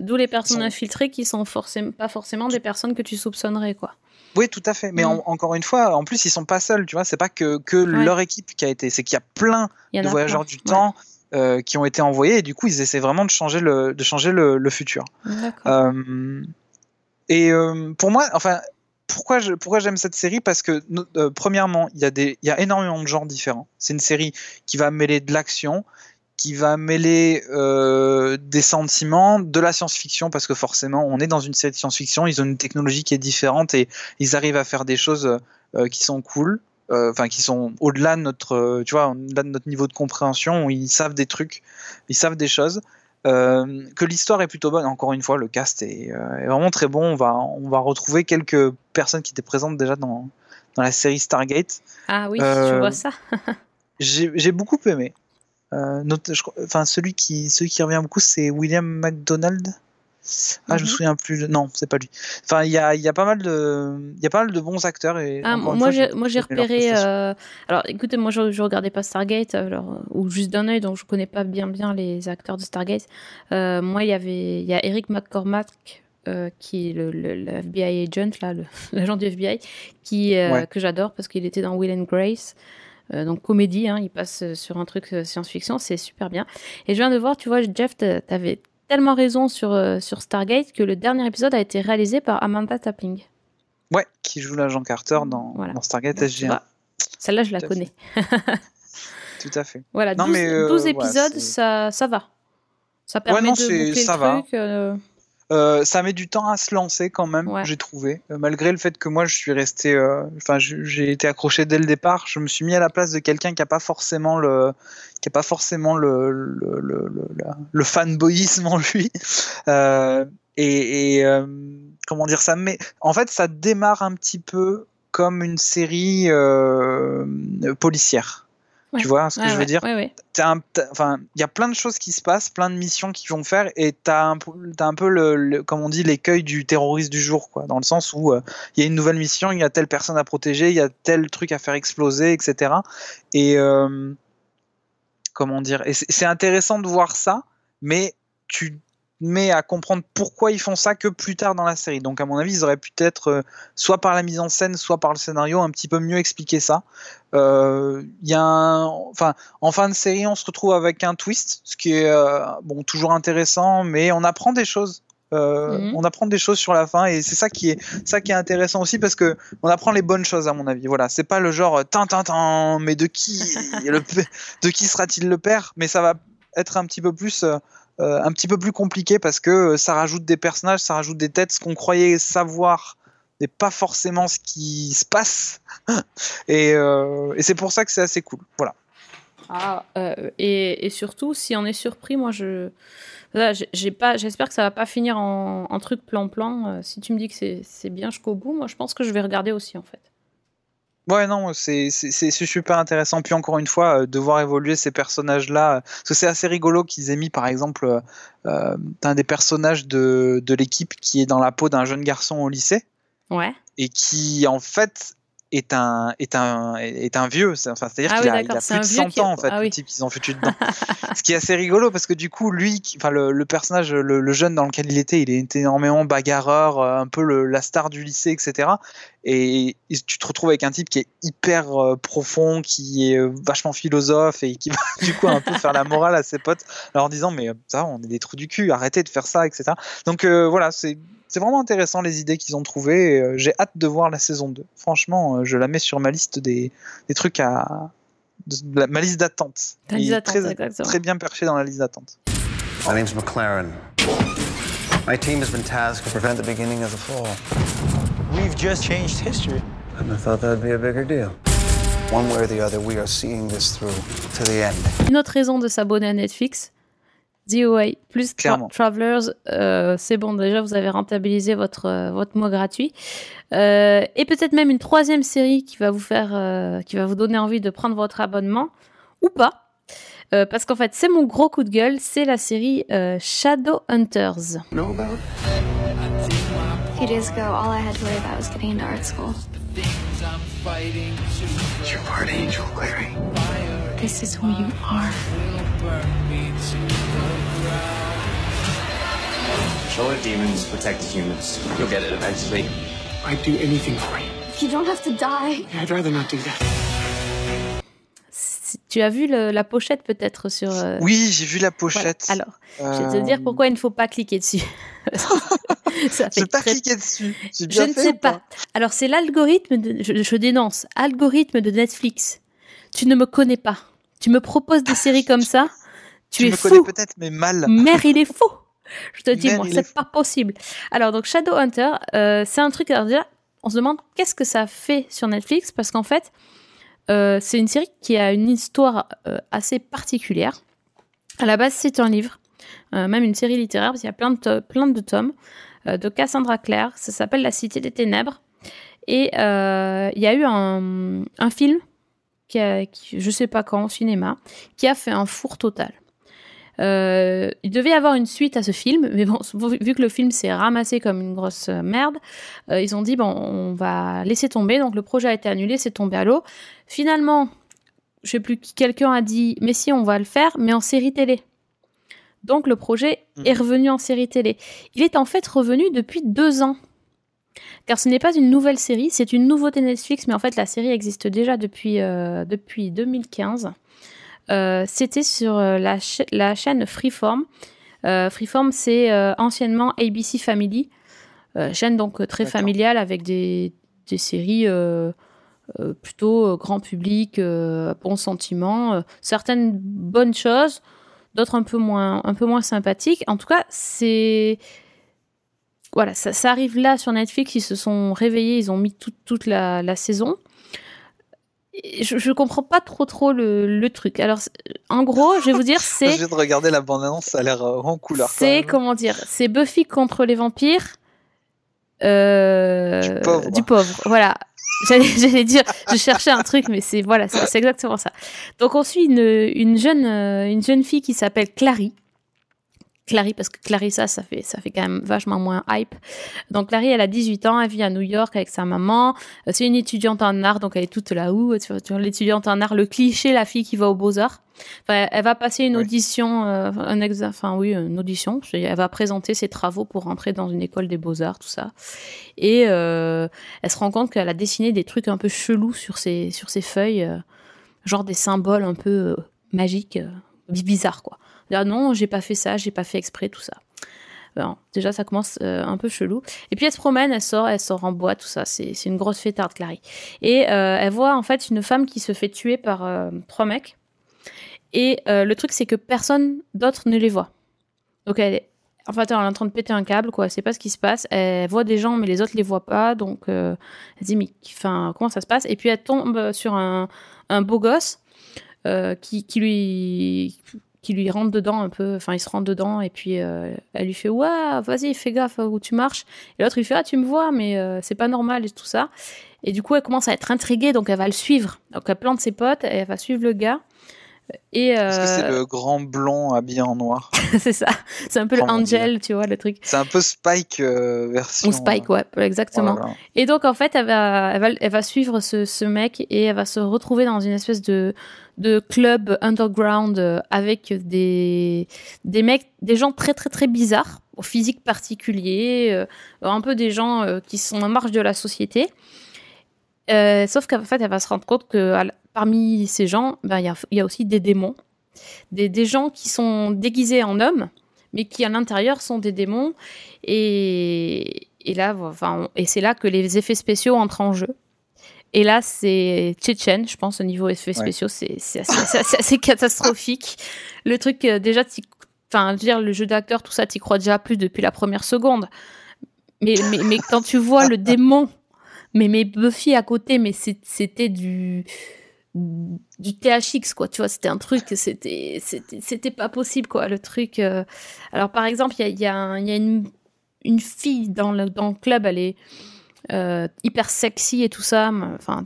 Speaker 1: d'où les personnes infiltrées qui sont forcément pas forcément des personnes que tu soupçonnerais quoi.
Speaker 2: Oui, tout à fait. Mais mm. encore une fois, en plus, ils sont pas seuls, tu vois. C'est pas que, que leur équipe qui a été. C'est qu'il y a plein de voyageurs du temps euh, qui ont été envoyés et du coup ils essaient vraiment de changer le, de changer le, futur. Euh, et euh, pour moi, enfin, pourquoi je, pourquoi j'aime cette série? Parce que premièrement, il y a des, il y a énormément de genres différents. C'est une série qui va mêler de l'action, qui va mêler des sentiments, de la science-fiction, parce que forcément, on est dans une série de science-fiction, ils ont une technologie qui est différente et ils arrivent à faire des choses qui sont cool. Euh, enfin qui sont au-delà de notre, euh, tu vois, au-delà de notre niveau de compréhension, où ils savent des trucs, ils savent des choses. Euh, que l'histoire est plutôt bonne. Encore une fois, le cast est, vraiment très bon. On va, on va retrouver quelques personnes qui étaient présentes déjà dans, dans la série Stargate.
Speaker 1: Ah oui, tu vois ça.
Speaker 2: j'ai beaucoup aimé. Enfin, celui qui, celui qui revient beaucoup, c'est William McDonald. Ah, je me mhm. souviens plus. Non, c'est pas lui. Enfin, il y a, y a, pas mal de, il y a pas mal de bons acteurs et.
Speaker 1: Ah, moi, j'ai repéré. Euh, alors, écoutez, moi, je, je, regardais pas Stargate, alors, ou juste d'un œil, donc je connais pas bien bien les acteurs de Stargate. Euh, moi, il y avait, il y a Eric McCormack. Euh, qui est le, le, FBI agent, là, l'agent du FBI, qui, que j'adore parce qu'il était dans Will and Grace. Donc comédie, hein, il passe sur un truc science-fiction, c'est super bien. Et je viens de voir, tu vois, Jeff, t'avais tellement raison sur, euh, sur Stargate que le dernier épisode a été réalisé par Amanda Tapping.
Speaker 2: Ouais, qui joue l'agent Carter dans, dans Stargate SG1.
Speaker 1: Celle-là, je la connais.
Speaker 2: Tout à fait.
Speaker 1: Voilà, 12, mais, euh, épisodes, ça, ça va. Ça permet de boucler ça le va. truc. Euh,
Speaker 2: euh, ça met du temps à se lancer quand même, j'ai trouvé. Euh, malgré le fait que moi je suis resté, euh, enfin j'ai été accroché dès le départ, je me suis mis à la place de quelqu'un qui a pas forcément le, qui a pas forcément le le, le, le, fanboyisme en lui. et, et comment dire ça Mais en fait, ça démarre un petit peu comme une série policière. Tu vois ce que je veux dire Enfin, il y a plein de choses qui se passent, plein de missions qui vont faire, et tu as, un, as un peu, le, comme on dit, l'écueil du terroriste du jour, quoi, dans le sens où euh, il y a une nouvelle mission, il y a telle personne à protéger, il y a tel truc à faire exploser, etc. Et euh, comment dire Et c'est intéressant de voir ça, mais tu mais à comprendre pourquoi ils font ça que plus tard dans la série. Donc à mon avis, ils auraient pu être euh, soit par la mise en scène, soit par le scénario un petit peu mieux expliquer ça. Euh, il y a enfin, en fin de série, on se retrouve avec un twist, ce qui est euh, bon toujours intéressant, mais on apprend des choses. Mhm. On apprend des choses sur la fin et c'est ça qui est ça qui est intéressant aussi parce que on apprend les bonnes choses à mon avis. Voilà, c'est pas le genre tin mais de qui le, de qui sera-t-il le père? Mais ça va être un petit peu plus euh, un petit peu plus compliqué parce que euh, ça rajoute des personnages, ça rajoute des têtes, ce qu'on croyait savoir n'est pas forcément ce qui se passe. Euh, et, c'est pour ça que c'est assez cool. Voilà.
Speaker 1: Ah, et, surtout, si on est surpris, moi je. j'espère que ça va pas finir en truc plan-plan. si tu me dis que c'est bien jusqu'au bout, moi je pense que je vais regarder aussi en fait.
Speaker 2: Ouais, non, c'est super intéressant. Puis encore une fois, euh, de voir évoluer ces personnages-là. Parce que c'est assez rigolo qu'ils aient mis, par exemple, euh, euh, un des personnages de, de l'équipe qui est dans la peau d'un jeune garçon au lycée.
Speaker 1: Ouais.
Speaker 2: Et qui, en fait, est un, est un, est un vieux. Enfin, c'est-à-dire
Speaker 1: Ah
Speaker 2: qu'il
Speaker 1: oui,
Speaker 2: a, il plus de
Speaker 1: vieux
Speaker 2: 100
Speaker 1: qui-
Speaker 2: ans, en fait,
Speaker 1: ah
Speaker 2: le
Speaker 1: oui.
Speaker 2: type qu'ils ont foutu dedans. Ce qui est assez rigolo parce que du coup, lui, enfin, le, le personnage, le, le jeune dans lequel il était, il était énormément bagarreur, euh, un peu le- la star du lycée, etc. Et, tu te retrouves avec un type qui est hyper euh, profond, qui est euh, vachement philosophe et qui va du coup un peu faire la morale à ses potes, en leur disant mais ça, on est des trous du cul, arrêtez de faire ça, etc. Donc euh, voilà, c'est c'est vraiment intéressant les idées qu'ils ont trouvées. euh, J'ai hâte de voir la saison 2. Franchement, euh, je la mets sur ma liste des, des trucs à. de la- ma liste d'attente. Très, très bien perché dans la liste d'attente.
Speaker 4: My name's McLaren. My team has been tasked to prevent the beginning of the fall.
Speaker 5: We've just changed history.
Speaker 4: And I thought that'd be a bigger deal. One way or the other, we are seeing this through to the end.
Speaker 1: Une autre raison de s'abonner à Netflix, The Away plus Tra-. Travelers, euh, c'est bon déjà, vous avez rentabilisé votre, euh, votre mois gratuit. Euh, et peut-être même une troisième série qui va vous faire, euh, qui va vous donner envie de prendre votre abonnement ou pas. Euh, parce qu'en fait, c'est mon gros coup de gueule, c'est la série euh,
Speaker 4: about?
Speaker 6: A few days ago, all I had to worry about was getting into art school.
Speaker 4: You're part angel, Clary?
Speaker 6: This is who you are.
Speaker 7: Show the demons, protect the humans. You'll get it eventually.
Speaker 8: I'd do anything for you.
Speaker 6: You don't have to die.
Speaker 8: I'd rather not do that.
Speaker 1: Tu as vu le- la pochette peut-être sur... euh,
Speaker 2: Oui, j'ai vu la
Speaker 1: voilà.
Speaker 2: pochette.
Speaker 1: Alors, je vais te dire
Speaker 2: Euh,
Speaker 1: pourquoi il ne faut pas cliquer dessus. Ça fait
Speaker 2: J'ai pas
Speaker 1: très
Speaker 2: cliqué dessus. J'ai
Speaker 1: Je
Speaker 2: bien
Speaker 1: ne sais
Speaker 2: ou
Speaker 1: pas. Alors, c'est l'algorithme, de- je, je dénonce, algorithme de Netflix. Tu ne me connais pas. Tu me proposes des séries comme ça. Tu,
Speaker 2: Tu
Speaker 1: es
Speaker 2: me connais
Speaker 1: fou.
Speaker 2: peut-être, mais mal.
Speaker 1: Mère, il est faux. Je te dis, moi, c'est pas possible. Alors, donc, Shadowhunter, euh, c'est un truc. Alors, déjà, on se demande qu'est-ce que ça fait sur Netflix parce qu'en fait, euh, c'est une série qui a une histoire euh, assez particulière. À la base, c'est un livre, même une série littéraire, parce qu'il y a plein de, plein de tomes de Cassandra Clare. Ça s'appelle La Cité des Ténèbres. Et il y a eu un, un film, qui a, qui, je sais pas quand, au cinéma, qui a fait un four total. Euh, il devait y avoir une suite à ce film, mais bon, vu que le film s'est ramassé comme une grosse merde, euh, ils ont dit bon, on va laisser tomber. Donc le projet a été annulé, c'est tombé à l'eau. Finalement, je sais plus qui, quelqu'un a dit mais si on va le faire, mais en série télé. Donc le projet
Speaker 2: Mhm.
Speaker 1: est revenu en série télé. Il est en fait revenu depuis deux ans. Car ce n'est pas une nouvelle série, c'est une nouveauté Netflix, mais en fait la série existe déjà depuis, euh, depuis 2015. Euh, C'était sur euh, la, cha- la chaîne Freeform. Euh, Freeform, c'est anciennement ABC Family, chaîne donc très familiale avec des, des séries plutôt grand public, bon sentiment, certaines bonnes choses, d'autres un peu moins, un peu moins sympathiques. En tout cas, c'est voilà, ça, ça arrive là sur Netflix. Ils se sont réveillés, ils ont mis toute toute la, la saison. Je, je comprends pas trop trop le, le truc. Alors, en gros, je vais vous dire,
Speaker 2: Je
Speaker 1: c'est
Speaker 2: viens de regarder la bande-annonce, ça a l'air euh, en couleur.
Speaker 1: c'est comment dire, c'est Buffy contre les vampires. euh,
Speaker 2: Du pauvre.
Speaker 1: du pauvre, voilà. J'allais dire, je cherchais un truc, mais c'est voilà, c'est c'est exactement ça. Donc on suit une, une jeune euh, une jeune fille qui s'appelle Clary. Clary parce que Clarissa ça fait ça fait quand même vachement moins hype. Donc Clary elle a 18 ans, elle vit à New York avec sa maman. Euh, C'est une étudiante en art donc elle est toute là où tu vois, tu vois, l'étudiante en art le cliché la fille qui va aux Beaux-Arts. Enfin, elle va passer une
Speaker 2: Oui.
Speaker 1: audition euh, un enfin oui, une audition, elle va présenter ses travaux pour rentrer dans une école des Beaux-Arts tout ça. Et euh, elle se rend compte qu'elle a dessiné des trucs un peu chelous sur ses sur ses feuilles euh, genre des symboles un peu euh, magiques euh, bizarres quoi. Ah non, j'ai pas fait ça, j'ai pas fait exprès, tout ça. Bon, déjà, ça commence euh, un peu chelou. Et puis, elle se promène, elle sort, elle sort en bois, tout ça. C'est une grosse fêtarde, Clary. Et euh, elle voit, en fait, une femme qui se fait tuer par euh, trois mecs. Et le truc, c'est que personne d'autre ne les voit. Donc, elle est... En fait, elle est en train de péter un câble, quoi. Elle sait pas ce qui se passe. Elle voit des gens, mais les autres les voient pas. Donc, elle dit, mais enfin, comment ça se passe? Et puis, elle tombe sur un, beau gosse qui lui qui lui rentre dedans un peu, enfin il se rentre dedans et puis euh, elle lui fait ouais vas-y fais gaffe où tu marches. Et l'autre il fait ah tu me vois mais euh, c'est pas normal et tout ça. Et du coup elle commence à être intriguée donc elle va le suivre. Donc elle plante ses potes et elle va suivre le gars et
Speaker 2: Est-ce que c'est
Speaker 1: euh,
Speaker 2: le grand blond habillé en noir
Speaker 1: c'est ça c'est un peu
Speaker 2: Oh
Speaker 1: le Angel tu vois le truc
Speaker 2: C'est un peu Spike euh, version.
Speaker 1: ou Spike ouais exactement
Speaker 2: là là.
Speaker 1: Et donc, en fait, elle va, elle va, elle va suivre ce, ce mec et elle va se retrouver dans une espèce de, de club underground euh, avec des, des mecs, des gens très, très, très bizarres, au physique particulier, euh, un peu des gens euh, qui sont en marge de la société. Euh, sauf qu'en fait, elle va se rendre compte que parmi ces gens, ben, il y, a, il y a aussi des démons. Des, des gens qui sont déguisés en hommes, mais qui à l'intérieur sont des démons. Et, et là, enfin, et c'est là que les effets spéciaux entrent en jeu. Et là, c'est Tchétchène, je pense, au niveau effets spéciaux, c'est c'est assez, c'est assez- assez catastrophique. Le truc, euh, déjà, enfin, dire, le jeu d'acteur, tout ça, t'y crois déjà plus depuis la première seconde. Mais, mais, mais quand tu vois le démon, mais, mais Buffy à côté, mais c'était du du THX quoi. Tu vois c'était un truc c'était c'était pas possible quoi. Le truc euh. alors par exemple il y a, une, fille dans le, club elle est euh, hyper sexy et tout ça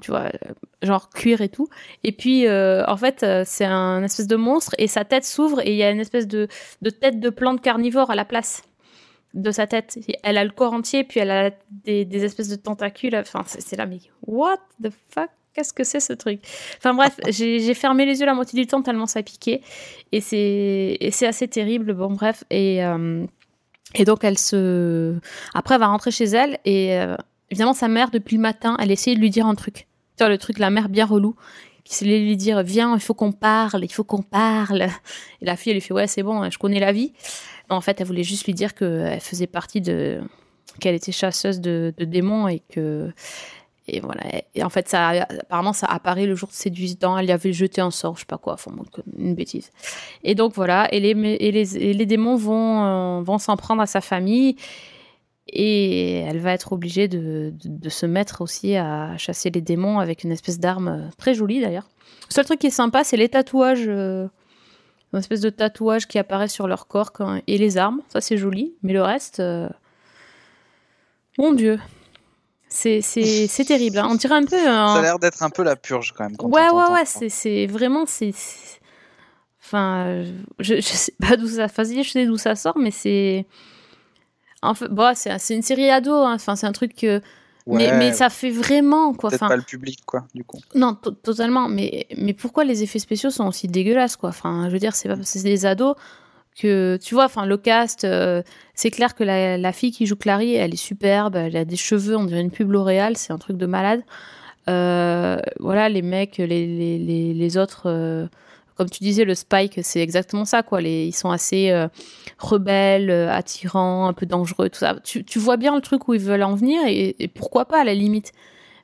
Speaker 1: tu vois euh, genre cuir et tout. Et puis en fait c'est un espèce de monstre et sa tête s'ouvre et il y a une espèce de tête de plante carnivore à la place de sa tête elle a le corps entier puis elle a des, des espèces de tentacules enfin c'est là mais what the fuck? Qu'est-ce que c'est ce truc? Enfin bref, j'ai fermé les yeux la moitié du temps tellement ça piquait. Et c'est assez terrible. Bon bref. Et, euh, et donc elle se... Après elle va rentrer chez elle et euh, évidemment sa mère depuis le matin, elle essayait de lui dire un truc. Tu vois le truc, la mère bien relou qui de lui dire viens, il faut qu'on parle, il faut qu'on parle. Et la fille elle lui fait ouais c'est bon, je connais la vie. En fait elle voulait juste lui dire qu'elle faisait partie de... qu'elle était chasseuse de, démons et que et voilà. Et en fait, ça, apparemment, ça apparaît le jour de ses 18 ans. Elle y avait jeté un sort, je sais pas quoi, enfin, une bêtise. Et donc voilà. Et les, et les, et les démons vont, euh, vont s'en prendre à sa famille. Et elle va être obligée de, de, de se mettre aussi à chasser les démons avec une espèce d'arme euh, très jolie d'ailleurs. Le seul truc qui est sympa, c'est les tatouages. euh, une espèce de tatouage qui apparaît sur leur corps quand- et les armes. Ça, c'est joli. Mais le reste. euh, Mon Dieu. C'est c'est- c'est terrible. hein. On dirait un peu. un-
Speaker 2: Ça a l'air d'être un peu la purge quand même. Quand
Speaker 1: ouais, ouais, ouais, c'est, c'est vraiment, c'est, enfin, euh, je, je sais pas d'où ça, enfin, je sais d'où ça sort, mais c'est, en fait, bon, c'est, c'est une série ado, hein. enfin, c'est un truc que,
Speaker 2: Ouais,
Speaker 1: mais ça fait vraiment, quoi, enfin,
Speaker 2: pas le public, quoi, du coup.
Speaker 1: non, to- totalement, mais, mais pourquoi les effets spéciaux sont aussi dégueulasses, quoi, enfin, je veux dire, c'est pas que c'est des ados que, tu vois, enfin, le cast, euh, c'est clair que la, la fille qui joue Clary, elle est superbe, elle a des cheveux, on dirait une pub L'Oréal, c'est un truc de malade. Euh, voilà, les mecs, les, les, les, les autres, euh, comme tu disais, le Spike, c'est exactement ça, quoi. Les, ils sont assez euh, rebelles, euh, attirants, un peu dangereux, tout ça. Tu, tu vois bien le truc où ils veulent en venir et, et pourquoi pas, à la limite.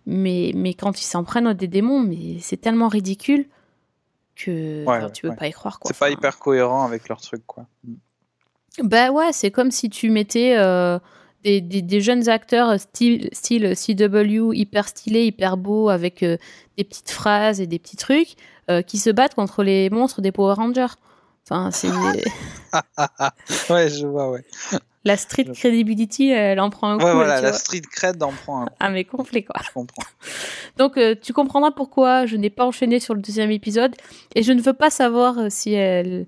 Speaker 1: Mais, mais quand ils s'en prennent à des démons, mais c'est tellement ridicule que
Speaker 2: Ouais,
Speaker 1: tu peux
Speaker 2: ouais.
Speaker 1: pas y croire, quoi.
Speaker 2: C'est pas
Speaker 1: Enfin,
Speaker 2: hyper cohérent avec leur truc, quoi.
Speaker 1: bah ouais, c'est comme si tu mettais euh, des, des, des jeunes acteurs style, style CW, hyper stylés, hyper beaux, avec euh, des petites phrases et des petits trucs, euh, qui se battent contre les monstres des Power Rangers. Enfin, c'est
Speaker 2: ouais, je vois, ouais.
Speaker 1: la street credibility, elle en prend un coup.
Speaker 2: Ouais,
Speaker 1: là,
Speaker 2: voilà, la
Speaker 1: vois.
Speaker 2: street cred en prend un coup,
Speaker 1: Ah mais complet quoi.
Speaker 2: je comprends.
Speaker 1: Donc euh, tu comprendras pourquoi je n'ai pas enchaîné sur le deuxième épisode et je ne veux pas savoir euh, si elle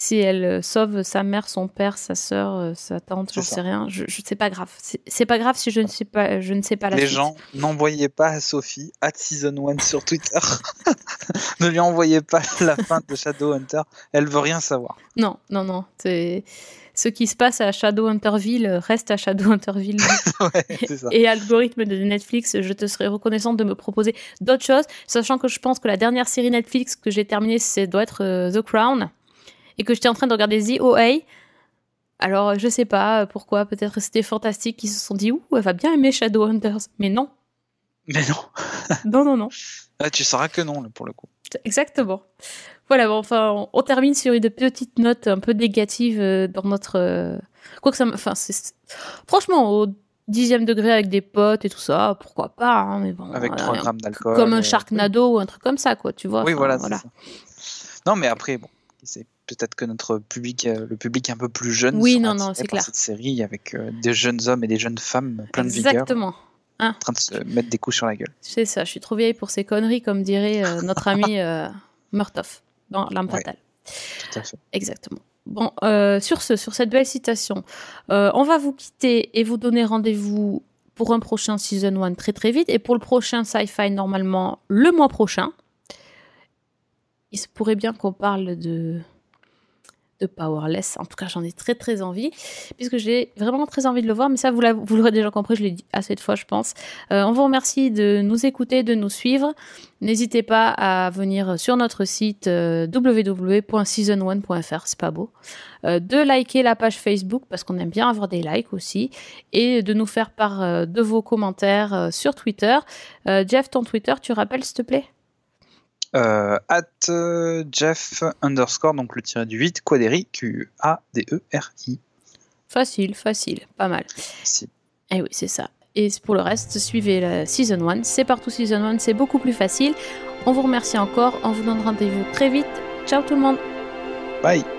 Speaker 1: si elle euh, sauve sa mère, son père, sa sœur, euh, sa tante, j'en sais rien. Je, je sais pas grave. C'est pas grave si je ne sais pas je ne sais pas la
Speaker 2: Les
Speaker 1: suite.
Speaker 2: gens, n'envoyez pas à Sophie, at season 1 sur Twitter. ne lui envoyez pas la fin de Shadowhunter. Elle veut rien savoir.
Speaker 1: Non, non, non. C'est ce qui se passe à Shadowhunterville euh, reste à Shadowhunterville.
Speaker 2: ouais, ça.
Speaker 1: et algorithme de Netflix, je te serais reconnaissante de me proposer d'autres choses, sachant que je pense que la dernière série Netflix que j'ai terminée, c'est doit être euh, The Crown, et que j'étais en train de regarder The OA. Alors, je sais pas euh, pourquoi, peut-être que c'était fantastique, qu'ils se sont dit, ouh, elle va bien aimer Shadowhunters. Mais non,
Speaker 2: Mais non,
Speaker 1: non, non, non.
Speaker 2: Ah, tu sauras que non, là, pour le coup.
Speaker 1: Exactement. Voilà, bon, enfin, on, on termine sur une petite note un peu négative euh, dans notre. euh, Quoi que ça. me- Enfin, c'est. Franchement, au dixième degré avec des potes et tout ça, pourquoi pas, hein, mais bon.
Speaker 2: Avec
Speaker 1: voilà,
Speaker 2: 3
Speaker 1: rien-
Speaker 2: grammes d'alcool.
Speaker 1: Comme un Sharknado ou un truc comme ça, quoi, tu vois.
Speaker 2: Oui, voilà, c'est ça. Non, mais après, bon, sait. Peut-être que notre public, euh, le public un peu plus jeune,
Speaker 1: Oui, non, non, c'est clair.
Speaker 2: cette série avec euh, des jeunes hommes et des jeunes femmes plein de vigueur,
Speaker 1: Exactement.
Speaker 2: en train de se mettre des coups sur la gueule.
Speaker 1: C'est ça, je suis trop vieille pour ces conneries, comme dirait euh, notre ami euh, Murtoff dans L'âme
Speaker 2: Ouais.
Speaker 1: fatale.
Speaker 2: Tout à fait.
Speaker 1: Exactement. Bon, euh, sur ce, sur cette belle citation, on va vous quitter et vous donner rendez-vous pour un prochain Season 1 très très vite et pour le prochain Sci-Fi normalement le mois prochain. Il se pourrait bien qu'on parle de de Powerless. En tout cas, j'en ai très très envie, puisque j'ai vraiment très envie de le voir. Mais ça, vous l'a- vous l'aurez déjà compris, je l'ai dit assez de fois, je pense. Euh, on vous remercie de nous écouter, de nous suivre. N'hésitez pas à venir sur notre site euh, www.season1.fr, c'est pas beau. Euh, de liker la page Facebook parce qu'on aime bien avoir des likes aussi et de nous faire part de vos commentaires sur Twitter. Jeff, ton Twitter, tu rappelles s'il te plaît?
Speaker 2: At euh, Jeff underscore, donc le tiré du 8, Quaderi, Q-A-D-E-R-I.
Speaker 1: Facile, facile, pas mal.
Speaker 2: Si.
Speaker 1: Et oui, c'est ça. Et pour le reste, suivez la Season 1. C'est partout Season 1, c'est beaucoup plus facile. On vous remercie encore. On vous donne rendez-vous très vite. Ciao tout le monde
Speaker 2: Bye